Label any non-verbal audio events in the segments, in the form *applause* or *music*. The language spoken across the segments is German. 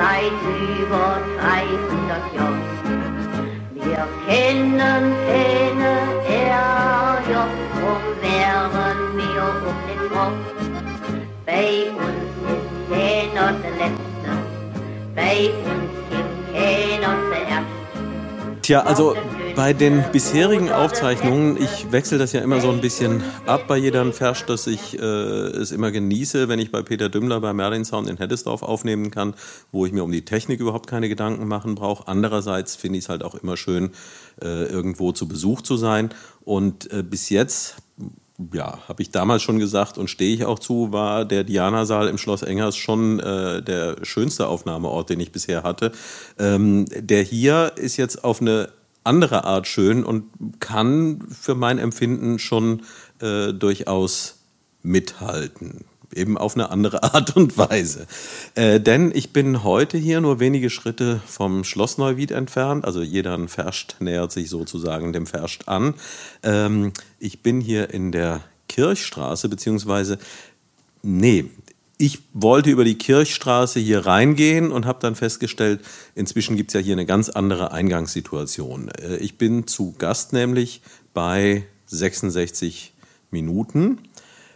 Seit über 300 Jahren. Wir kennen keine Ärger, drum wären wir um den Kopf. Bei uns ist keiner der Letzte, bei uns gibt keiner zuerst. Tja, also bei den bisherigen Aufzeichnungen, ich wechsle das ja immer so ein bisschen ab bei jeder Fersch, dass ich äh, es immer genieße, wenn ich bei Peter Dümmler bei Merlin Sound in Heddesdorf aufnehmen kann, wo ich mir um die Technik überhaupt keine Gedanken machen brauche. Andererseits finde ich es halt auch immer schön, äh, irgendwo zu Besuch zu sein. Und äh, bis jetzt ja, habe ich damals schon gesagt und stehe ich auch zu, war der Diana-Saal im Schloss Engers schon äh, der schönste Aufnahmeort, den ich bisher hatte. Ähm, der hier ist jetzt auf eine andere Art schön und kann für mein Empfinden schon äh, durchaus mithalten. Eben auf eine andere *laughs* Art und Weise. Äh, denn ich bin heute hier nur wenige Schritte vom Schloss Neuwied entfernt. Also jeder Ferscht nähert sich sozusagen dem Ferscht an. Ähm, ich bin hier in der Kirchstraße, beziehungsweise Nee, ich wollte über die Kirchstraße hier reingehen und habe dann festgestellt, inzwischen gibt es ja hier eine ganz andere Eingangssituation. Äh, ich bin zu Gast nämlich bei 66 Minuten.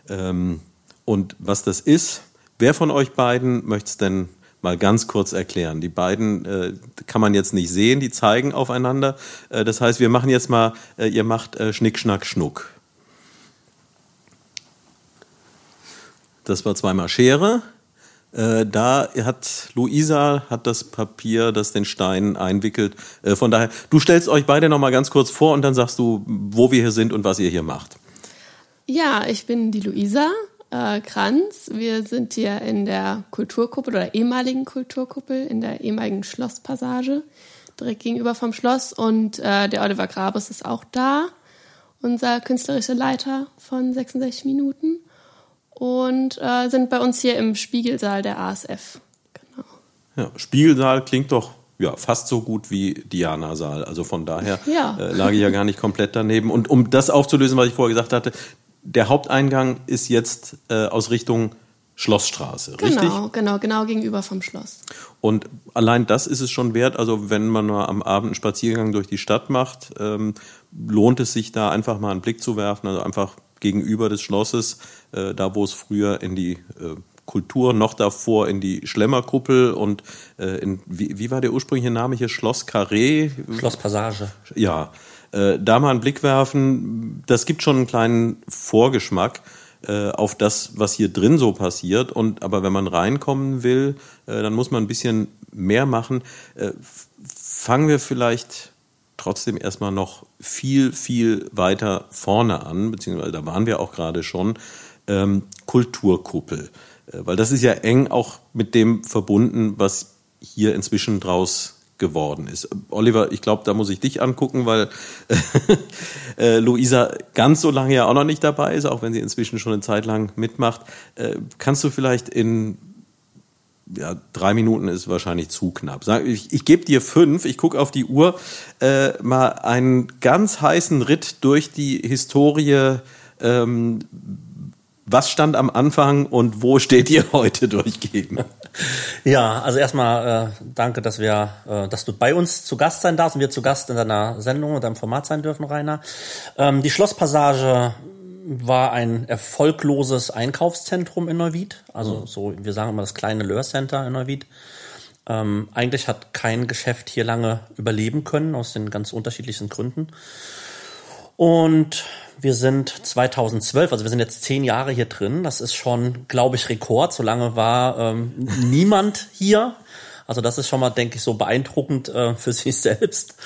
Ähm, und was das ist, wer von euch beiden möchte es denn mal ganz kurz erklären? Die beiden äh, kann man jetzt nicht sehen, die zeigen aufeinander. Äh, das heißt, wir machen jetzt mal, ihr macht Schnick, Schnack, Schnuck. Das war zweimal Schere. Äh, da hat Luisa hat das Papier, das den Stein einwickelt. Äh, von daher, du stellst euch beide noch mal ganz kurz vor und dann sagst du, wo wir hier sind und was ihr hier macht. Ja, ich bin die Luisa äh, Kranz. Wir sind hier in der Kulturkuppel oder ehemaligen Kulturkuppel in der ehemaligen Schlosspassage direkt gegenüber vom Schloss und äh, der Oliver Grabes ist auch da, unser künstlerischer Leiter von 66 Minuten und äh, sind bei uns hier im Spiegelsaal der ASF. Genau. Ja, Spiegelsaal klingt doch ja, fast so gut wie Diana-Saal. Also von daher ja. äh, lag ich ja gar nicht komplett daneben. Und um das aufzulösen, was ich vorher gesagt hatte, der Haupteingang ist jetzt äh, aus Richtung Schlossstraße, genau, richtig? Genau, genau, genau gegenüber vom Schloss. Und allein das ist es schon wert. Also wenn man mal am Abend einen Spaziergang durch die Stadt macht, ähm, lohnt es sich da einfach mal einen Blick zu werfen. Also einfach gegenüber des Schlosses, äh, da wo es früher in die äh, Kultur, noch davor in die Schlemmerkuppel und äh, in, wie, wie war der ursprüngliche Name hier? Schloss Carré? Schloss Passage. Ja, äh, da mal einen Blick werfen. Das gibt schon einen kleinen Vorgeschmack äh, auf das, was hier drin so passiert. Und aber wenn man reinkommen will, äh, dann muss man ein bisschen mehr machen. Äh, fangen wir vielleicht trotzdem erstmal noch viel, viel weiter vorne an, beziehungsweise da waren wir auch gerade schon, ähm, Kulturkuppel. Äh, weil das ist ja eng auch mit dem verbunden, was hier inzwischen draus geworden ist. Oliver, ich glaube, da muss ich dich angucken, weil *laughs* äh, Luisa ganz so lange ja auch noch nicht dabei ist, auch wenn sie inzwischen schon eine Zeit lang mitmacht. Äh, kannst du vielleicht in ja, drei Minuten ist wahrscheinlich zu knapp. Ich, ich gebe dir fünf, ich gucke auf die Uhr, äh, mal einen ganz heißen Ritt durch die Historie. Ähm, was stand am Anfang und wo *laughs* steht ihr heute durchgehen? Ja, also erstmal äh, danke, dass wir, äh, dass du bei uns zu Gast sein darfst und wir zu Gast in deiner Sendung und deinem Format sein dürfen, Rainer. Ähm, die Schlosspassage war ein erfolgloses Einkaufszentrum in Neuwied. Also mhm. so, wir sagen immer das kleine Löhr Center in Neuwied. Ähm, eigentlich hat kein Geschäft hier lange überleben können, aus den ganz unterschiedlichsten Gründen. Und wir sind 2012, also wir sind jetzt zehn Jahre hier drin. Das ist schon, glaube ich, Rekord. So lange war ähm, *laughs* niemand hier. Also das ist schon mal, denke ich, so beeindruckend äh, für sich selbst.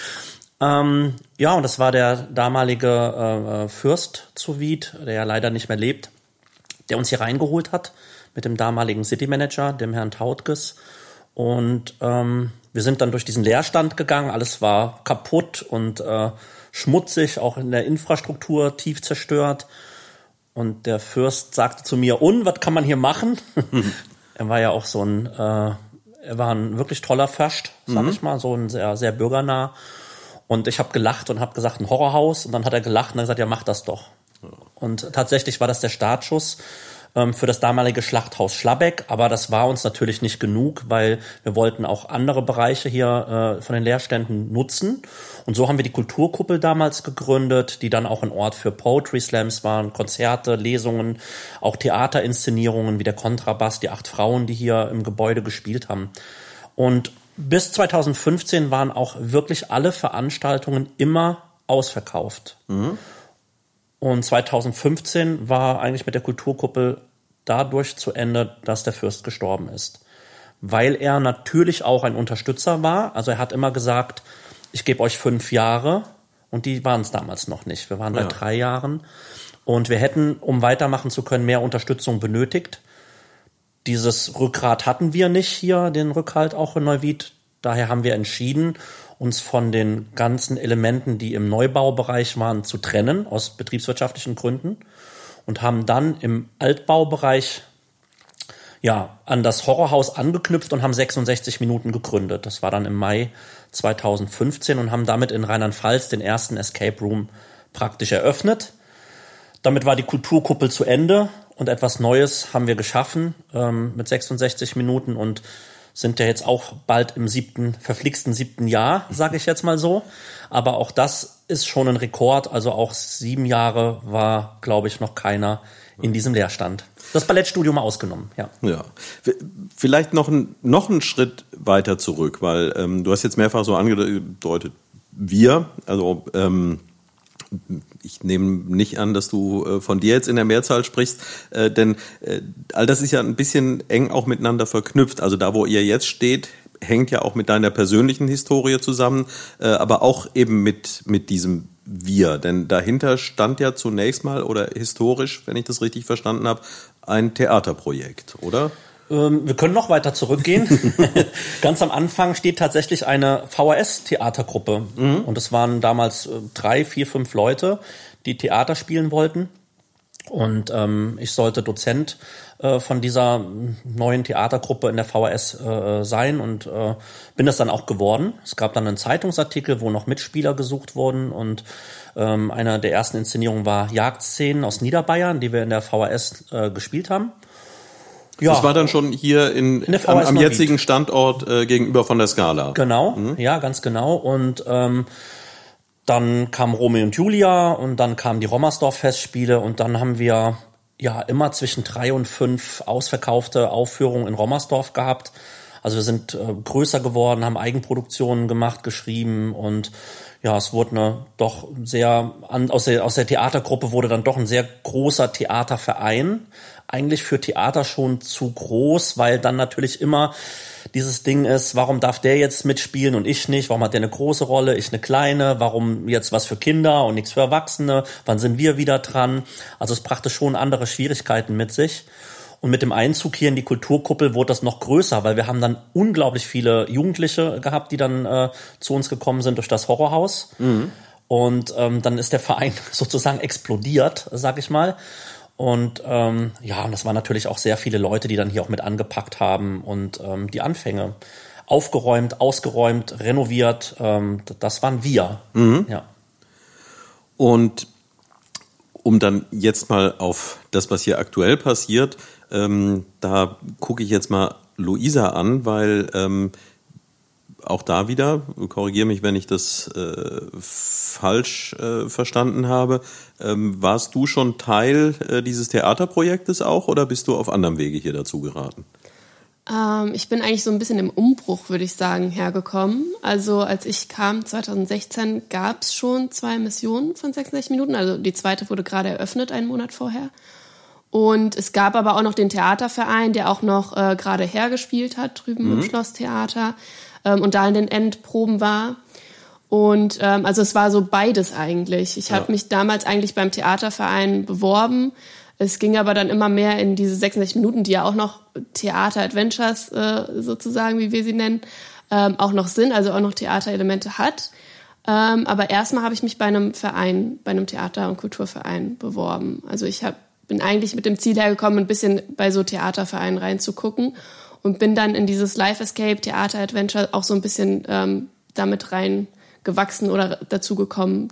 Ähm, ja, und das war der damalige äh, äh, Fürst zu Wied, der ja leider nicht mehr lebt, der uns hier reingeholt hat mit dem damaligen City Manager, dem Herrn Tautges. Und ähm, wir sind dann durch diesen Leerstand gegangen. Alles war kaputt und äh, schmutzig, auch in der Infrastruktur tief zerstört. Und der Fürst sagte zu mir, und was kann man hier machen? *laughs* er war ja auch so ein, äh, er war ein wirklich toller Först, sag mhm. ich mal, so ein sehr, sehr bürgernah. Und ich habe gelacht und habe gesagt, ein Horrorhaus. Und dann hat er gelacht und hat gesagt, ja, mach das doch. Ja. Und tatsächlich war das der Startschuss. ähm, für das damalige Schlachthaus Schlabeck. Aber das war uns natürlich nicht genug, weil wir wollten auch andere Bereiche hier äh, von den Lehrständen nutzen. Und so haben wir die Kulturkuppel damals gegründet, die dann auch ein Ort für Poetry Slams waren, Konzerte, Lesungen, auch Theaterinszenierungen wie der Kontrabass, die acht Frauen, die hier im Gebäude gespielt haben. Und bis 2015 waren auch wirklich alle Veranstaltungen immer ausverkauft. Mhm. Und 2015 war eigentlich mit der Kulturkuppel dadurch zu Ende, dass der Fürst gestorben ist. Weil er natürlich auch ein Unterstützer war. Also er hat immer gesagt, ich gebe euch fünf Jahre. Und die waren es damals noch nicht. Wir waren ja. bei drei Jahren. Und wir hätten, um weitermachen zu können, mehr Unterstützung benötigt. Dieses Rückgrat hatten wir nicht hier, den Rückhalt auch in Neuwied. Daher haben wir entschieden, uns von den ganzen Elementen, die im Neubaubereich waren, zu trennen, aus betriebswirtschaftlichen Gründen. Und haben dann im Altbaubereich ja, an das Horrorhaus angeknüpft und haben 66 Minuten gegründet. Das war dann im Mai 2015 und haben damit in Rheinland-Pfalz den ersten Escape Room praktisch eröffnet. Damit war die Kulturkuppel zu Ende und etwas Neues haben wir geschaffen ähm, mit 66 Minuten und sind ja jetzt auch bald im siebten, verflixten siebten Jahr, sage ich jetzt mal so. Aber auch das ist schon ein Rekord. Also auch sieben Jahre war, glaube ich, noch keiner in diesem Leerstand. Das Ballettstudium ausgenommen, ja. Ja. Vielleicht noch, ein, noch einen Schritt weiter zurück, weil ähm, du hast jetzt mehrfach so angedeutet, wir, also ähm, ich nehme nicht an, dass du äh, von dir jetzt in der Mehrzahl sprichst, äh, denn äh, all das ist ja ein bisschen eng auch miteinander verknüpft. Also da, wo ihr jetzt steht, hängt ja auch mit deiner persönlichen Historie zusammen, aber auch eben mit, mit diesem Wir. Denn dahinter stand ja zunächst mal oder historisch, wenn ich das richtig verstanden habe, ein Theaterprojekt, oder? Ähm, wir können noch weiter zurückgehen. *laughs* Ganz am Anfang steht tatsächlich eine VHS-Theatergruppe. Mhm. Und es waren damals äh, drei, vier, fünf Leute, die Theater spielen wollten. Und ähm, ich sollte Dozent äh, von dieser neuen Theatergruppe in der VHS äh, sein und äh, bin das dann auch geworden. Es gab dann einen Zeitungsartikel, wo noch Mitspieler gesucht wurden und ähm, einer der ersten Inszenierungen war Jagdszenen aus Niederbayern, die wir in der VHS äh, gespielt haben. Ja. Das war dann schon hier in, in am, am jetzigen Standort äh, gegenüber von der Skala. Genau, mhm. ja, ganz genau. Und ähm, dann kam Romeo und Julia und dann kamen die Rommersdorf-Festspiele und dann haben wir ja immer zwischen drei und fünf ausverkaufte Aufführungen in Rommersdorf gehabt. Also wir sind äh, größer geworden, haben Eigenproduktionen gemacht, geschrieben und ja, es wurde eine doch sehr, an, aus, der, aus der Theatergruppe wurde dann doch ein sehr großer Theaterverein eigentlich für Theater schon zu groß, weil dann natürlich immer dieses Ding ist, warum darf der jetzt mitspielen und ich nicht? Warum hat der eine große Rolle, ich eine kleine? Warum jetzt was für Kinder und nichts für Erwachsene? Wann sind wir wieder dran? Also es brachte schon andere Schwierigkeiten mit sich. Und mit dem Einzug hier in die Kulturkuppel wurde das noch größer, weil wir haben dann unglaublich viele Jugendliche gehabt, die dann äh, zu uns gekommen sind durch das Horrorhaus. Mhm. Und ähm, dann ist der Verein *laughs* sozusagen explodiert, sag ich mal. Und ähm, ja, und das waren natürlich auch sehr viele Leute, die dann hier auch mit angepackt haben und ähm, die Anfänge aufgeräumt, ausgeräumt, renoviert. Ähm, das waren wir. Mhm. Ja. Und um dann jetzt mal auf das, was hier aktuell passiert, ähm, da gucke ich jetzt mal Luisa an, weil ähm, auch da wieder, korrigiere mich, wenn ich das äh, falsch äh, verstanden habe, ähm, warst du schon Teil äh, dieses Theaterprojektes auch oder bist du auf anderem Wege hier dazu geraten? Ähm, ich bin eigentlich so ein bisschen im Umbruch, würde ich sagen, hergekommen. Also als ich kam 2016, gab es schon zwei Missionen von 66 Minuten. Also die zweite wurde gerade eröffnet, einen Monat vorher. Und es gab aber auch noch den Theaterverein, der auch noch äh, gerade hergespielt hat, drüben mhm. im Schlosstheater ähm, und da in den Endproben war. Und ähm, also es war so beides eigentlich. Ich habe mich damals eigentlich beim Theaterverein beworben. Es ging aber dann immer mehr in diese 66 Minuten, die ja auch noch Theater-Adventures äh, sozusagen, wie wir sie nennen, ähm, auch noch sind, also auch noch Theaterelemente hat. Ähm, aber erstmal habe ich mich bei einem Verein, bei einem Theater- und Kulturverein beworben. Also ich hab, bin eigentlich mit dem Ziel hergekommen, ein bisschen bei so Theatervereinen reinzugucken und bin dann in dieses Life Escape Theater Adventure auch so ein bisschen ähm, damit rein gewachsen oder dazu gekommen.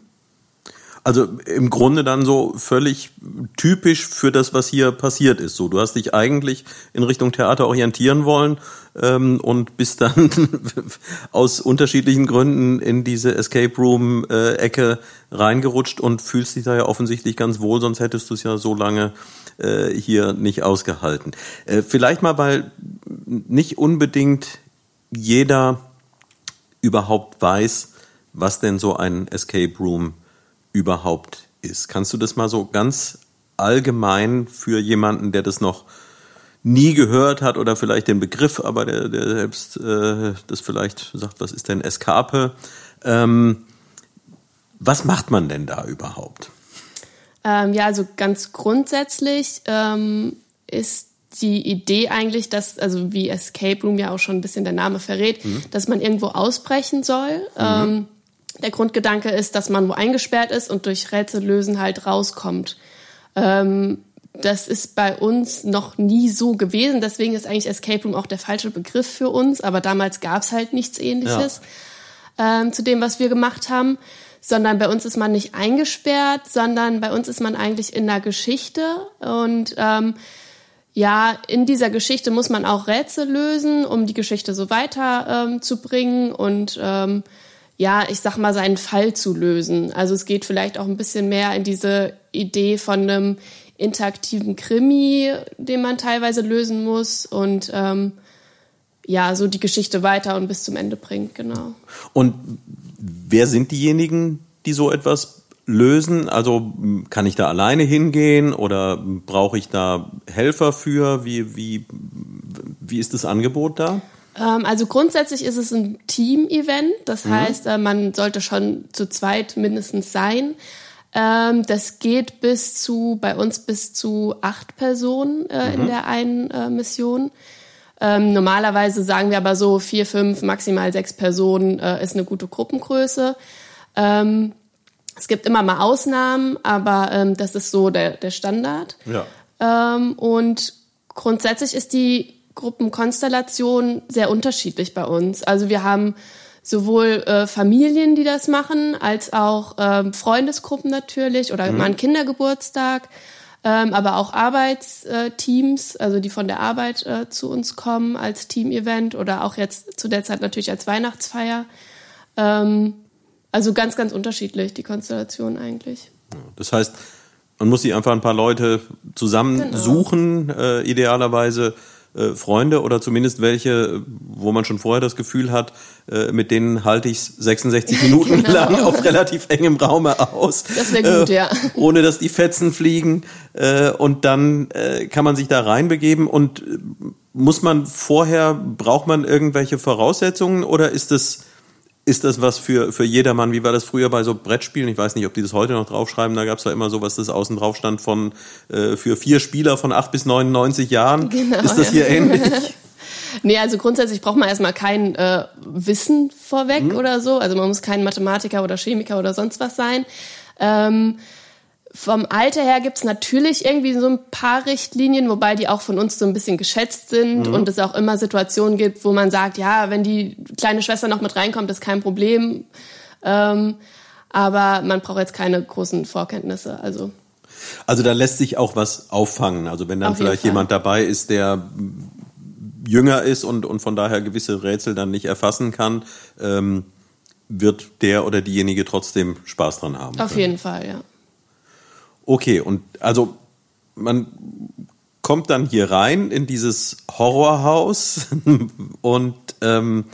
Also im Grunde dann so völlig typisch für das, was hier passiert ist. So, du hast dich eigentlich in Richtung Theater orientieren wollen ähm, und bist dann *laughs* aus unterschiedlichen Gründen in diese Escape Room äh, Ecke reingerutscht und fühlst dich da ja offensichtlich ganz wohl, sonst hättest du es ja so lange äh, hier nicht ausgehalten. Äh, vielleicht mal, weil nicht unbedingt jeder überhaupt weiß, was denn so ein Escape Room überhaupt ist. Kannst du das mal so ganz allgemein für jemanden, der das noch nie gehört hat oder vielleicht den Begriff, aber der, der selbst äh, das vielleicht sagt, was ist denn Escape? Ähm, was macht man denn da überhaupt? Ähm, ja, also ganz grundsätzlich ähm, ist die Idee eigentlich, dass, also wie Escape Room ja auch schon ein bisschen der Name verrät, mhm. dass man irgendwo ausbrechen soll. Mhm. Ähm, der Grundgedanke ist, dass man wo eingesperrt ist und durch Rätsel lösen halt rauskommt. Ähm, das ist bei uns noch nie so gewesen, deswegen ist eigentlich Escape Room auch der falsche Begriff für uns, aber damals gab es halt nichts ähnliches ja. ähm, zu dem, was wir gemacht haben, sondern bei uns ist man nicht eingesperrt, sondern bei uns ist man eigentlich in der Geschichte und ähm, ja, in dieser Geschichte muss man auch Rätsel lösen, um die Geschichte so weiterzubringen ähm, und ähm, ja, ich sag mal, seinen Fall zu lösen. Also es geht vielleicht auch ein bisschen mehr in diese Idee von einem interaktiven Krimi, den man teilweise lösen muss und ähm, ja, so die Geschichte weiter und bis zum Ende bringt, genau. Und wer sind diejenigen, die so etwas lösen? Also kann ich da alleine hingehen oder brauche ich da Helfer für? Wie, wie, wie ist das Angebot da? Ähm, also grundsätzlich ist es ein Team-Event. Das mhm. heißt, äh, man sollte schon zu zweit mindestens sein. Ähm, das geht bis zu, bei uns bis zu acht Personen äh, mhm. in der einen äh, Mission. Ähm, normalerweise sagen wir aber so vier, fünf, maximal sechs Personen äh, ist eine gute Gruppengröße. Ähm, es gibt immer mal Ausnahmen, aber ähm, das ist so der, der Standard. Ja. Ähm, und grundsätzlich ist die Gruppenkonstellation sehr unterschiedlich bei uns. Also wir haben sowohl äh, Familien, die das machen, als auch ähm, Freundesgruppen natürlich oder mhm. mal einen Kindergeburtstag, ähm, aber auch Arbeitsteams, also die von der Arbeit äh, zu uns kommen als Team-Event oder auch jetzt zu der Zeit natürlich als Weihnachtsfeier. Ähm, also ganz, ganz unterschiedlich, die Konstellation eigentlich. Das heißt, man muss sich einfach ein paar Leute zusammensuchen, genau. äh, idealerweise äh, Freunde oder zumindest welche, wo man schon vorher das Gefühl hat, äh, mit denen halte ich 66 *laughs* Minuten genau. lang auf relativ engem Raume aus. Das wäre gut, äh, ja. Ohne dass die Fetzen fliegen. Äh, und dann äh, kann man sich da reinbegeben und muss man vorher, braucht man irgendwelche Voraussetzungen oder ist es ist das was für, für jedermann? Wie war das früher bei so Brettspielen? Ich weiß nicht, ob die das heute noch draufschreiben. Da gab es ja immer so, was das außen drauf stand von äh, für vier Spieler von acht bis 99 Jahren. Genau, ist das hier ähnlich? *laughs* nee, also grundsätzlich braucht man erstmal kein äh, Wissen vorweg mhm. oder so. Also man muss kein Mathematiker oder Chemiker oder sonst was sein. Ähm, vom Alter her gibt's natürlich irgendwie so ein paar Richtlinien, wobei die auch von uns so ein bisschen geschätzt sind mhm. und es auch immer Situationen gibt, wo man sagt, ja, wenn die kleine Schwester noch mit reinkommt, ist kein Problem. Ähm, aber man braucht jetzt keine großen Vorkenntnisse. Also. Also da lässt sich auch was auffangen. Also wenn dann Auf vielleicht jemand dabei ist, der jünger ist und, und von daher gewisse Rätsel dann nicht erfassen kann, ähm, wird der oder diejenige trotzdem Spaß dran haben. Auf können. jeden Fall, ja. Okay, und also man kommt dann hier rein in dieses Horrorhaus *laughs* und ähm,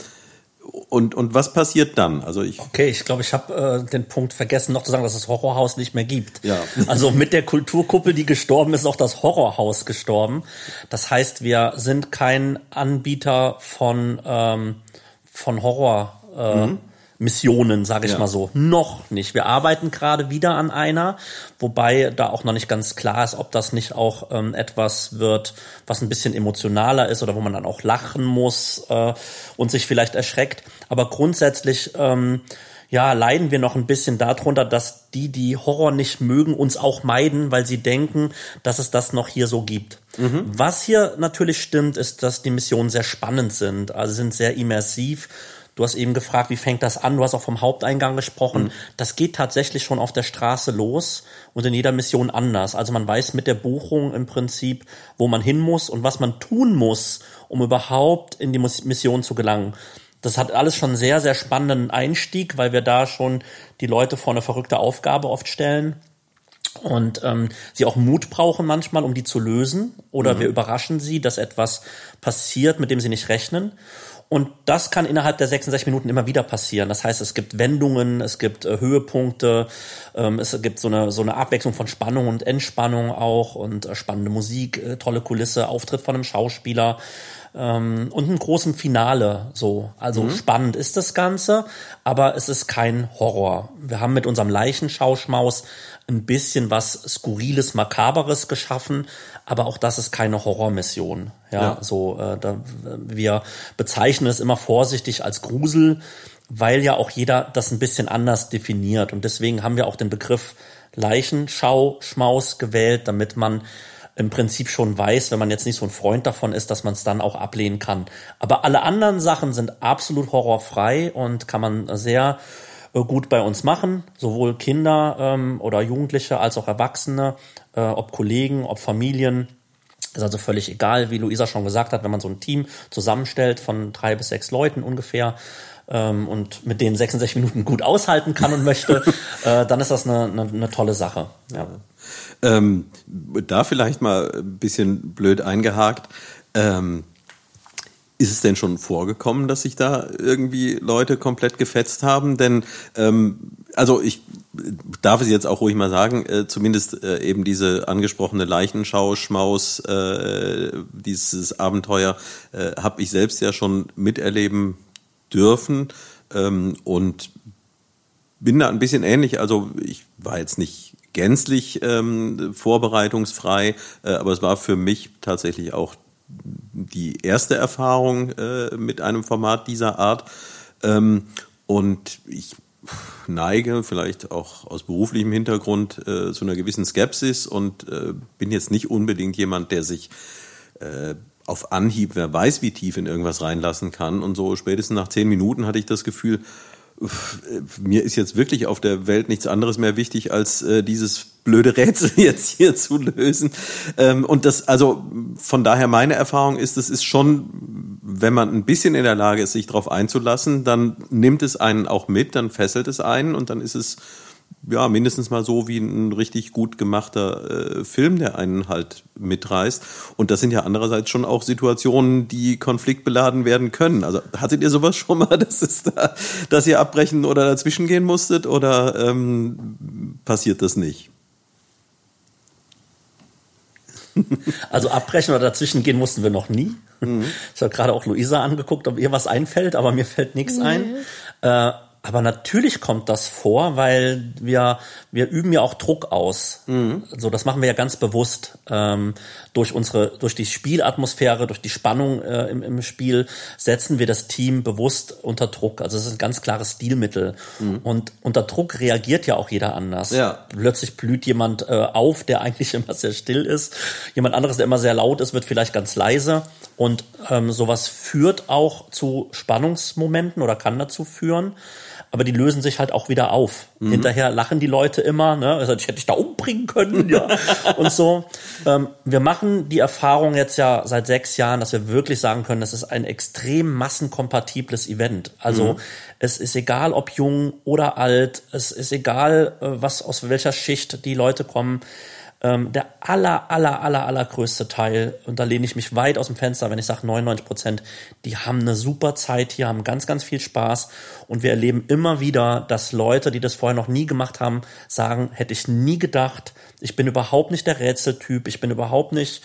und, und was passiert dann? Also ich okay, ich glaube, ich habe äh, den Punkt vergessen, noch zu sagen, dass das Horrorhaus nicht mehr gibt. Ja. *laughs* Also mit der Kulturkuppel, die gestorben ist, ist auch das Horrorhaus gestorben. Das heißt, wir sind kein Anbieter von ähm, von Horror. Äh, mhm. Missionen, sage ich ja. mal so. Noch nicht. Wir arbeiten gerade wieder an einer, wobei da auch noch nicht ganz klar ist, ob das nicht auch ähm, etwas wird, was ein bisschen emotionaler ist oder wo man dann auch lachen muss äh, und sich vielleicht erschreckt. Aber grundsätzlich ähm, ja, leiden wir noch ein bisschen darunter, dass die, die Horror nicht mögen, uns auch meiden, weil sie denken, dass es das noch hier so gibt. Mhm. Was hier natürlich stimmt, ist, dass die Missionen sehr spannend sind, also sind sehr immersiv Du hast eben gefragt, wie fängt das an? Du hast auch vom Haupteingang gesprochen. Mhm. Das geht tatsächlich schon auf der Straße los und in jeder Mission anders. Also man weiß mit der Buchung im Prinzip, wo man hin muss und was man tun muss, um überhaupt in die Mission zu gelangen. Das hat alles schon sehr, sehr spannenden Einstieg, weil wir da schon die Leute vor eine verrückte Aufgabe oft stellen und ähm, sie auch Mut brauchen manchmal, um die zu lösen. Oder mhm. wir überraschen sie, dass etwas passiert, mit dem sie nicht rechnen. Und das kann innerhalb der 66 Minuten immer wieder passieren. Das heißt, es gibt Wendungen, es gibt äh, Höhepunkte, ähm, es gibt so eine, so eine Abwechslung von Spannung und Entspannung auch und äh, spannende Musik, äh, tolle Kulisse, Auftritt von einem Schauspieler ähm, und ein großem Finale. So, also mhm. spannend ist das Ganze, aber es ist kein Horror. Wir haben mit unserem Leichenschauschmaus ein bisschen was Skurriles, Makaberes geschaffen, aber auch das ist keine Horrormission. Ja, ja. so äh, da, wir bezeichnen es immer vorsichtig als Grusel, weil ja auch jeder das ein bisschen anders definiert und deswegen haben wir auch den Begriff Leichenschau, Schmaus gewählt, damit man im Prinzip schon weiß, wenn man jetzt nicht so ein Freund davon ist, dass man es dann auch ablehnen kann. Aber alle anderen Sachen sind absolut horrorfrei und kann man sehr äh, gut bei uns machen, sowohl Kinder ähm, oder Jugendliche als auch Erwachsene, äh, ob Kollegen, ob Familien. Ist also völlig egal, wie Luisa schon gesagt hat, wenn man so ein Team zusammenstellt von drei bis sechs Leuten ungefähr ähm, und mit denen 66 Minuten gut aushalten kann und möchte, *laughs* äh, dann ist das eine, eine, eine tolle Sache. Ja. Ähm, da vielleicht mal ein bisschen blöd eingehakt. Ähm, ist es denn schon vorgekommen, dass sich da irgendwie Leute komplett gefetzt haben? Denn ähm, also ich darf es jetzt auch ruhig mal sagen, äh, zumindest äh, eben diese angesprochene Leichenschau, Schmaus, äh, dieses Abenteuer äh, habe ich selbst ja schon miterleben dürfen ähm, und bin da ein bisschen ähnlich. Also ich war jetzt nicht gänzlich ähm, vorbereitungsfrei, äh, aber es war für mich tatsächlich auch die erste Erfahrung äh, mit einem Format dieser Art. Ähm, und ich neige vielleicht auch aus beruflichem Hintergrund äh, zu einer gewissen Skepsis und äh, bin jetzt nicht unbedingt jemand, der sich äh, auf Anhieb, wer weiß, wie tief in irgendwas reinlassen kann. Und so spätestens nach zehn Minuten hatte ich das Gefühl, mir ist jetzt wirklich auf der Welt nichts anderes mehr wichtig, als äh, dieses blöde Rätsel *laughs* jetzt hier zu lösen. Ähm, und das, also von daher meine Erfahrung ist, es ist schon, wenn man ein bisschen in der Lage ist, sich darauf einzulassen, dann nimmt es einen auch mit, dann fesselt es einen und dann ist es ja, mindestens mal so wie ein richtig gut gemachter äh, Film, der einen halt mitreißt. Und das sind ja andererseits schon auch Situationen, die konfliktbeladen werden können. Also hattet ihr sowas schon mal, *laughs* dass es da, dass ihr abbrechen oder dazwischen gehen musstet oder ähm, passiert das nicht? Also abbrechen oder dazwischen gehen mussten wir noch nie. Mhm. Ich habe gerade auch Luisa angeguckt, ob ihr was einfällt, aber mir fällt nichts nee. ein. Äh, aber natürlich kommt das vor, weil wir, wir üben ja auch Druck aus. Mhm. So, das machen wir ja ganz bewusst. Ähm, durch unsere, durch die Spielatmosphäre, durch die Spannung äh, im, im Spiel setzen wir das Team bewusst unter Druck. Also es ist ein ganz klares Stilmittel. Mhm. Und unter Druck reagiert ja auch jeder anders. Ja. Plötzlich blüht jemand äh, auf, der eigentlich *laughs* immer sehr still ist. Jemand anderes, der immer sehr laut ist, wird vielleicht ganz leise. Und ähm, sowas führt auch zu Spannungsmomenten oder kann dazu führen aber die lösen sich halt auch wieder auf. Mhm. Hinterher lachen die Leute immer, ne? Also ich hätte dich da umbringen können, ja. *laughs* und so. Ähm, wir machen die Erfahrung jetzt ja seit sechs Jahren, dass wir wirklich sagen können, das ist ein extrem massenkompatibles Event. Also mhm. es ist egal, ob jung oder alt, es ist egal, äh, was aus welcher Schicht die Leute kommen ähm, der aller, aller, aller, allergrößte Teil, und da lehne ich mich weit aus dem Fenster, wenn ich sage 99 Prozent, die haben eine super Zeit hier, haben ganz, ganz viel Spaß. Und wir erleben immer wieder, dass Leute, die das vorher noch nie gemacht haben, sagen, hätte ich nie gedacht, ich bin überhaupt nicht der Rätseltyp, ich bin überhaupt nicht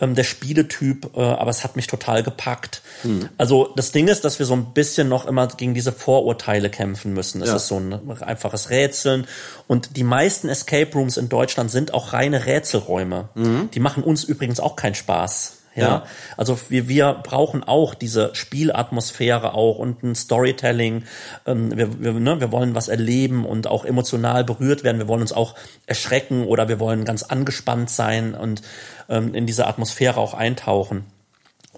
ähm, der Spieletyp, äh, aber es hat mich total gepackt. Mhm. Also das Ding ist, dass wir so ein bisschen noch immer gegen diese Vorurteile kämpfen müssen. Es ja. ist so ein einfaches Rätseln und die meisten Escape Rooms in Deutschland sind auch reine Rätselräume. Mhm. Die machen uns übrigens auch keinen Spaß. Ja, ja. also wir, wir brauchen auch diese Spielatmosphäre auch und ein Storytelling. Ähm, wir, wir, ne, wir wollen was erleben und auch emotional berührt werden. Wir wollen uns auch erschrecken oder wir wollen ganz angespannt sein und ähm, in diese Atmosphäre auch eintauchen.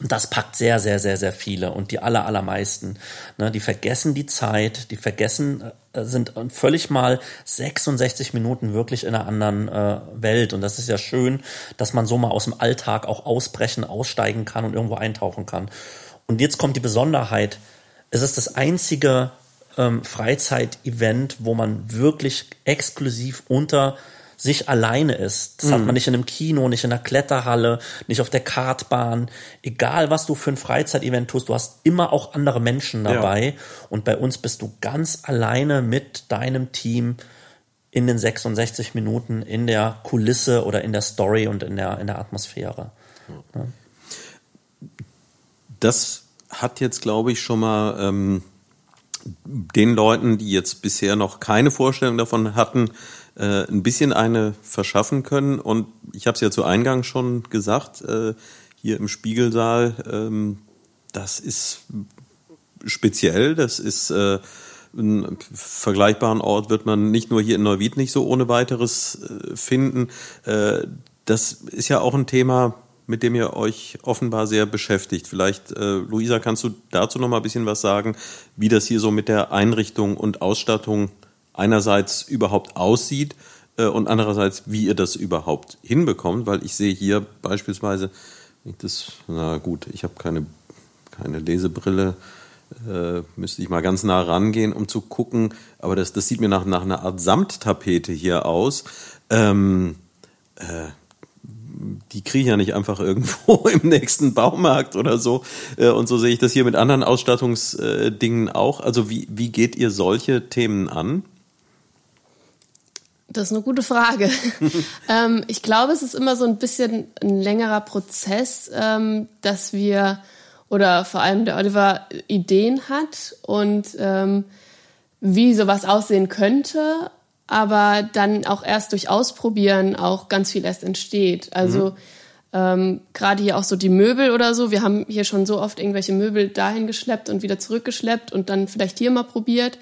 Und das packt sehr, sehr, sehr, sehr viele und die aller, allermeisten. Ne, die vergessen die Zeit, die vergessen, äh, sind völlig mal 66 Minuten wirklich in einer anderen äh, Welt. Und das ist ja schön, dass man so mal aus dem Alltag auch ausbrechen, aussteigen kann und irgendwo eintauchen kann. Und jetzt kommt die Besonderheit. Es ist das einzige ähm, Freizeitevent, wo man wirklich exklusiv unter sich alleine ist. Das mhm. hat man nicht in einem Kino, nicht in einer Kletterhalle, nicht auf der Kartbahn. Egal, was du für ein Freizeitevent tust, du hast immer auch andere Menschen dabei. Ja. Und bei uns bist du ganz alleine mit deinem Team in den 66 Minuten in der Kulisse oder in der Story und in der, in der Atmosphäre. Ja. Das hat jetzt, glaube ich, schon mal ähm, den Leuten, die jetzt bisher noch keine Vorstellung davon hatten, äh, ein bisschen eine verschaffen können. Und ich habe es ja zu Eingang schon gesagt, äh, hier im Spiegelsaal, ähm, das ist speziell, das ist äh, einen vergleichbaren Ort wird man nicht nur hier in Neuwied nicht so ohne weiteres äh, finden. Äh, das ist ja auch ein Thema, mit dem ihr euch offenbar sehr beschäftigt. Vielleicht, äh, Luisa, kannst du dazu noch mal ein bisschen was sagen, wie das hier so mit der Einrichtung und Ausstattung einerseits überhaupt aussieht äh, und andererseits, wie ihr das überhaupt hinbekommt, weil ich sehe hier beispielsweise, das, na gut, ich habe keine, keine Lesebrille, äh, müsste ich mal ganz nah rangehen, um zu gucken, aber das, das sieht mir nach, nach einer Art Samttapete hier aus. Ähm, äh, die kriege ich ja nicht einfach irgendwo *laughs* im nächsten Baumarkt oder so. Äh, und so sehe ich das hier mit anderen Ausstattungsdingen auch. Also wie, wie geht ihr solche Themen an? Das ist eine gute Frage. *laughs* ähm, ich glaube, es ist immer so ein bisschen ein längerer Prozess, ähm, dass wir oder vor allem der Oliver Ideen hat und ähm, wie sowas aussehen könnte, aber dann auch erst durch Ausprobieren auch ganz viel erst entsteht. Also mhm. ähm, gerade hier auch so die Möbel oder so. Wir haben hier schon so oft irgendwelche Möbel dahin geschleppt und wieder zurückgeschleppt und dann vielleicht hier mal probiert.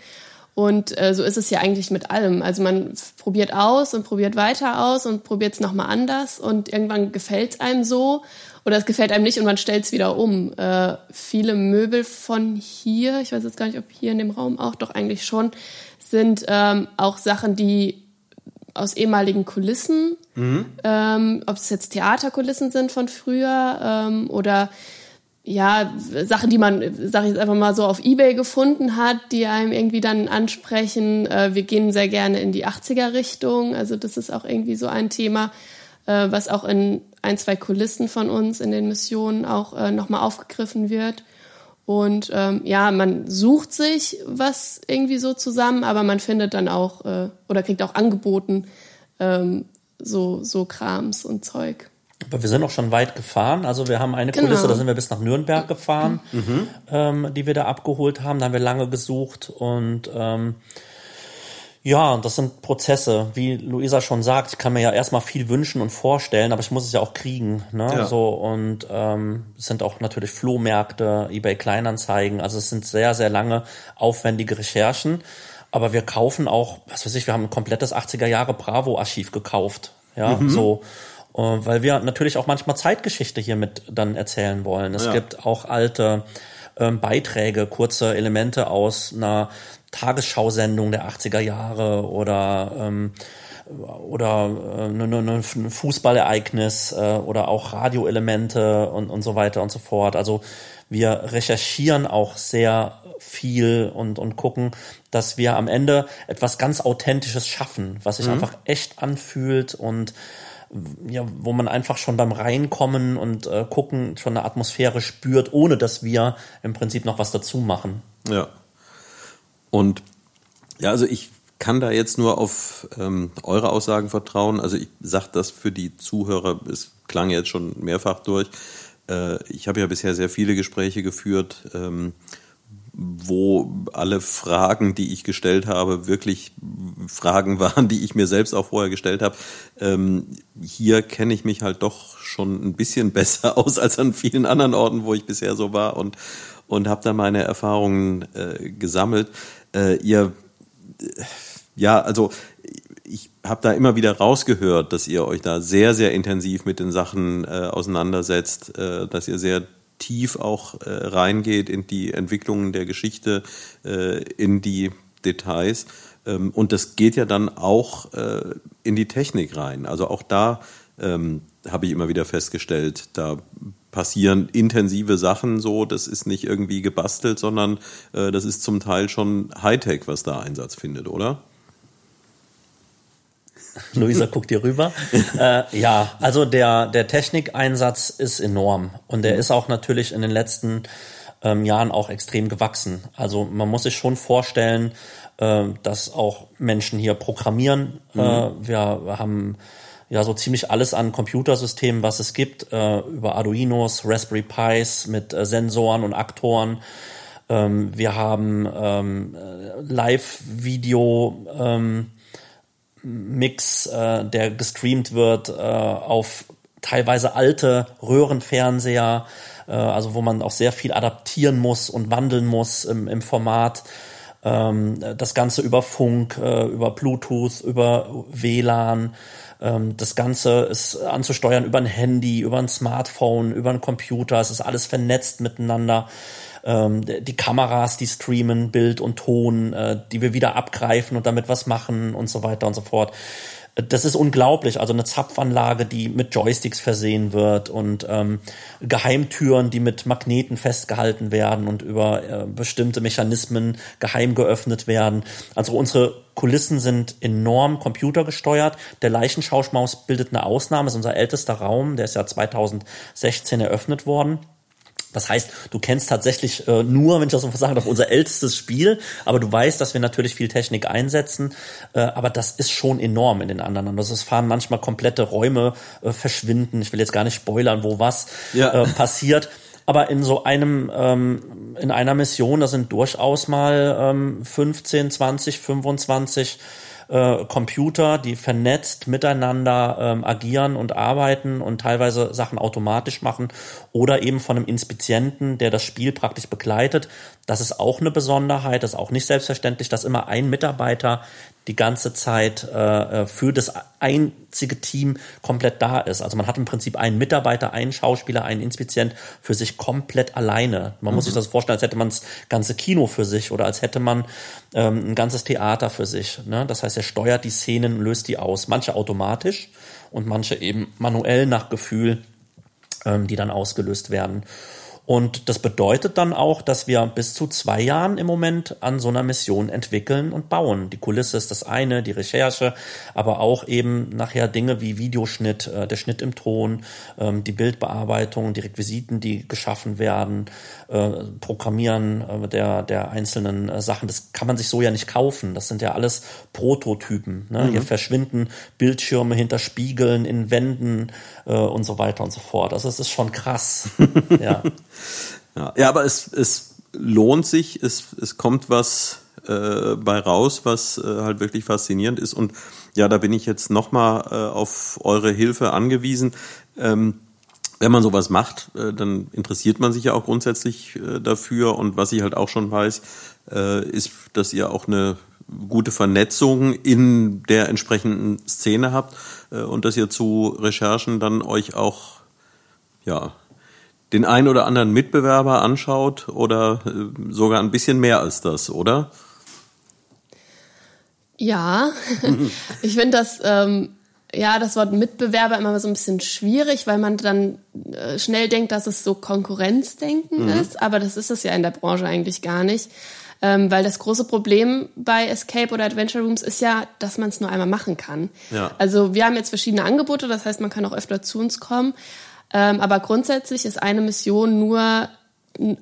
Und äh, so ist es ja eigentlich mit allem. Also man probiert aus und probiert weiter aus und probiert es nochmal anders und irgendwann gefällt es einem so oder es gefällt einem nicht und man stellt es wieder um. Äh, viele Möbel von hier, ich weiß jetzt gar nicht, ob hier in dem Raum auch, doch eigentlich schon, sind ähm, auch Sachen, die aus ehemaligen Kulissen, mhm. ähm, ob es jetzt Theaterkulissen sind von früher ähm, oder ja, Sachen, die man, sag ich jetzt einfach mal so, auf Ebay gefunden hat, die einem irgendwie dann ansprechen. Äh, wir gehen sehr gerne in die 80er-Richtung. Also das ist auch irgendwie so ein Thema, äh, was auch in ein, zwei Kulissen von uns in den Missionen auch äh, nochmal aufgegriffen wird. Und ähm, ja, man sucht sich was irgendwie so zusammen, aber man findet dann auch äh, oder kriegt auch angeboten ähm, so, so Krams und Zeug. Aber wir sind auch schon weit gefahren. Also wir haben eine genau. Kulisse, da sind wir bis nach Nürnberg gefahren, mhm. ähm, die wir da abgeholt haben. Da haben wir lange gesucht und ähm, ja, das sind Prozesse, wie Luisa schon sagt. Ich kann mir ja erstmal viel wünschen und vorstellen, aber ich muss es ja auch kriegen. Ne? Ja. So und ähm, es sind auch natürlich Flohmärkte, eBay Kleinanzeigen. Also es sind sehr sehr lange aufwendige Recherchen. Aber wir kaufen auch, was weiß ich, wir haben ein komplettes 80er Jahre Bravo Archiv gekauft. Ja, mhm. so weil wir natürlich auch manchmal Zeitgeschichte hier mit dann erzählen wollen. Es ja. gibt auch alte ähm, Beiträge, kurze Elemente aus einer Tagesschausendung der 80er Jahre oder ähm, oder äh, ein ne, ne Fußballereignis äh, oder auch Radioelemente und, und so weiter und so fort. Also wir recherchieren auch sehr viel und, und gucken, dass wir am Ende etwas ganz Authentisches schaffen, was sich mhm. einfach echt anfühlt und ja, wo man einfach schon beim Reinkommen und äh, gucken schon eine Atmosphäre spürt, ohne dass wir im Prinzip noch was dazu machen. Ja. Und ja, also ich kann da jetzt nur auf ähm, eure Aussagen vertrauen. Also ich sage das für die Zuhörer, es klang jetzt schon mehrfach durch. Äh, ich habe ja bisher sehr viele Gespräche geführt. Ähm, wo alle Fragen, die ich gestellt habe, wirklich Fragen *laughs* waren, die ich mir selbst auch vorher gestellt habe. Ähm, hier kenne ich mich halt doch schon ein bisschen *laughs* besser aus als an vielen anderen Orten, wo ich bisher so war und, und habe da meine Erfahrungen äh, gesammelt. Äh, ihr, ja, also ich habe da immer wieder rausgehört, dass ihr euch da sehr, sehr intensiv mit den Sachen äh, auseinandersetzt, äh, dass ihr sehr tief auch äh, reingeht in die Entwicklungen der Geschichte, äh, in die Details. Ähm, und das geht ja dann auch äh, in die Technik rein. Also auch da ähm, habe ich immer wieder festgestellt, da passieren intensive Sachen so, das ist nicht irgendwie gebastelt, sondern äh, das ist zum Teil schon Hightech, was da Einsatz findet, oder? *laughs* Luisa guckt hier rüber. *laughs* äh, ja, also der, der Technikeinsatz ist enorm und der ist auch natürlich in den letzten ähm, Jahren auch extrem gewachsen. Also man muss sich schon vorstellen, äh, dass auch Menschen hier programmieren. Mhm. Äh, wir haben ja so ziemlich alles an Computersystemen, was es gibt, äh, über Arduinos, Raspberry Pis mit äh, Sensoren und Aktoren. Ähm, wir haben ähm, Live-Video ähm, Mix, äh, der gestreamt wird äh, auf teilweise alte Röhrenfernseher, äh, also wo man auch sehr viel adaptieren muss und wandeln muss im, im Format. Ähm, das Ganze über Funk, äh, über Bluetooth, über WLAN. Ähm, das Ganze ist anzusteuern über ein Handy, über ein Smartphone, über einen Computer. Es ist alles vernetzt miteinander. Ähm, die Kameras, die streamen Bild und Ton, äh, die wir wieder abgreifen und damit was machen und so weiter und so fort das ist unglaublich. Also eine Zapfanlage, die mit Joysticks versehen wird und ähm, Geheimtüren, die mit Magneten festgehalten werden und über äh, bestimmte Mechanismen geheim geöffnet werden. Also unsere Kulissen sind enorm computergesteuert. Der Leichenschauschmaus bildet eine Ausnahme, ist unser ältester Raum, der ist ja 2016 eröffnet worden. Das heißt, du kennst tatsächlich äh, nur, wenn ich das so sagen darf, unser ältestes Spiel, aber du weißt, dass wir natürlich viel Technik einsetzen, äh, aber das ist schon enorm in den anderen. Und das ist, fahren manchmal komplette Räume äh, verschwinden. Ich will jetzt gar nicht spoilern, wo was ja. äh, passiert. Aber in so einem, ähm, in einer Mission, da sind durchaus mal ähm, 15, 20, 25 äh, Computer, die vernetzt miteinander ähm, agieren und arbeiten und teilweise Sachen automatisch machen oder eben von einem Inspizienten, der das Spiel praktisch begleitet. Das ist auch eine Besonderheit, das ist auch nicht selbstverständlich, dass immer ein Mitarbeiter die ganze Zeit äh, äh, für das einzige Team komplett da ist. Also man hat im Prinzip einen Mitarbeiter, einen Schauspieler, einen Inspizient für sich komplett alleine. Man mhm. muss sich das vorstellen, als hätte man das ganze Kino für sich oder als hätte man ähm, ein ganzes Theater für sich. Ne? Das heißt, er steuert die Szenen löst die aus. Manche automatisch und manche eben manuell nach Gefühl, ähm, die dann ausgelöst werden. Und das bedeutet dann auch, dass wir bis zu zwei Jahren im Moment an so einer Mission entwickeln und bauen. Die Kulisse ist das eine, die Recherche, aber auch eben nachher Dinge wie Videoschnitt, äh, der Schnitt im Ton, ähm, die Bildbearbeitung, die Requisiten, die geschaffen werden, äh, Programmieren äh, der, der einzelnen äh, Sachen. Das kann man sich so ja nicht kaufen. Das sind ja alles Prototypen. Ne? Mhm. Hier verschwinden Bildschirme hinter Spiegeln, in Wänden äh, und so weiter und so fort. Also es ist schon krass. *laughs* ja. Ja, ja aber es, es lohnt sich, es, es kommt was äh, bei raus, was äh, halt wirklich faszinierend ist. Und ja, da bin ich jetzt nochmal äh, auf eure Hilfe angewiesen. Ähm, wenn man sowas macht, äh, dann interessiert man sich ja auch grundsätzlich äh, dafür. Und was ich halt auch schon weiß, äh, ist, dass ihr auch eine gute Vernetzung in der entsprechenden Szene habt und dass ihr zu Recherchen dann euch auch ja den einen oder anderen Mitbewerber anschaut oder äh, sogar ein bisschen mehr als das, oder? Ja, *laughs* ich finde das, ähm, ja, das Wort Mitbewerber immer so ein bisschen schwierig, weil man dann äh, schnell denkt, dass es so Konkurrenzdenken mhm. ist, aber das ist es ja in der Branche eigentlich gar nicht. Ähm, weil das große Problem bei Escape oder Adventure Rooms ist ja, dass man es nur einmal machen kann. Ja. Also wir haben jetzt verschiedene Angebote, das heißt, man kann auch öfter zu uns kommen. Ähm, aber grundsätzlich ist eine Mission nur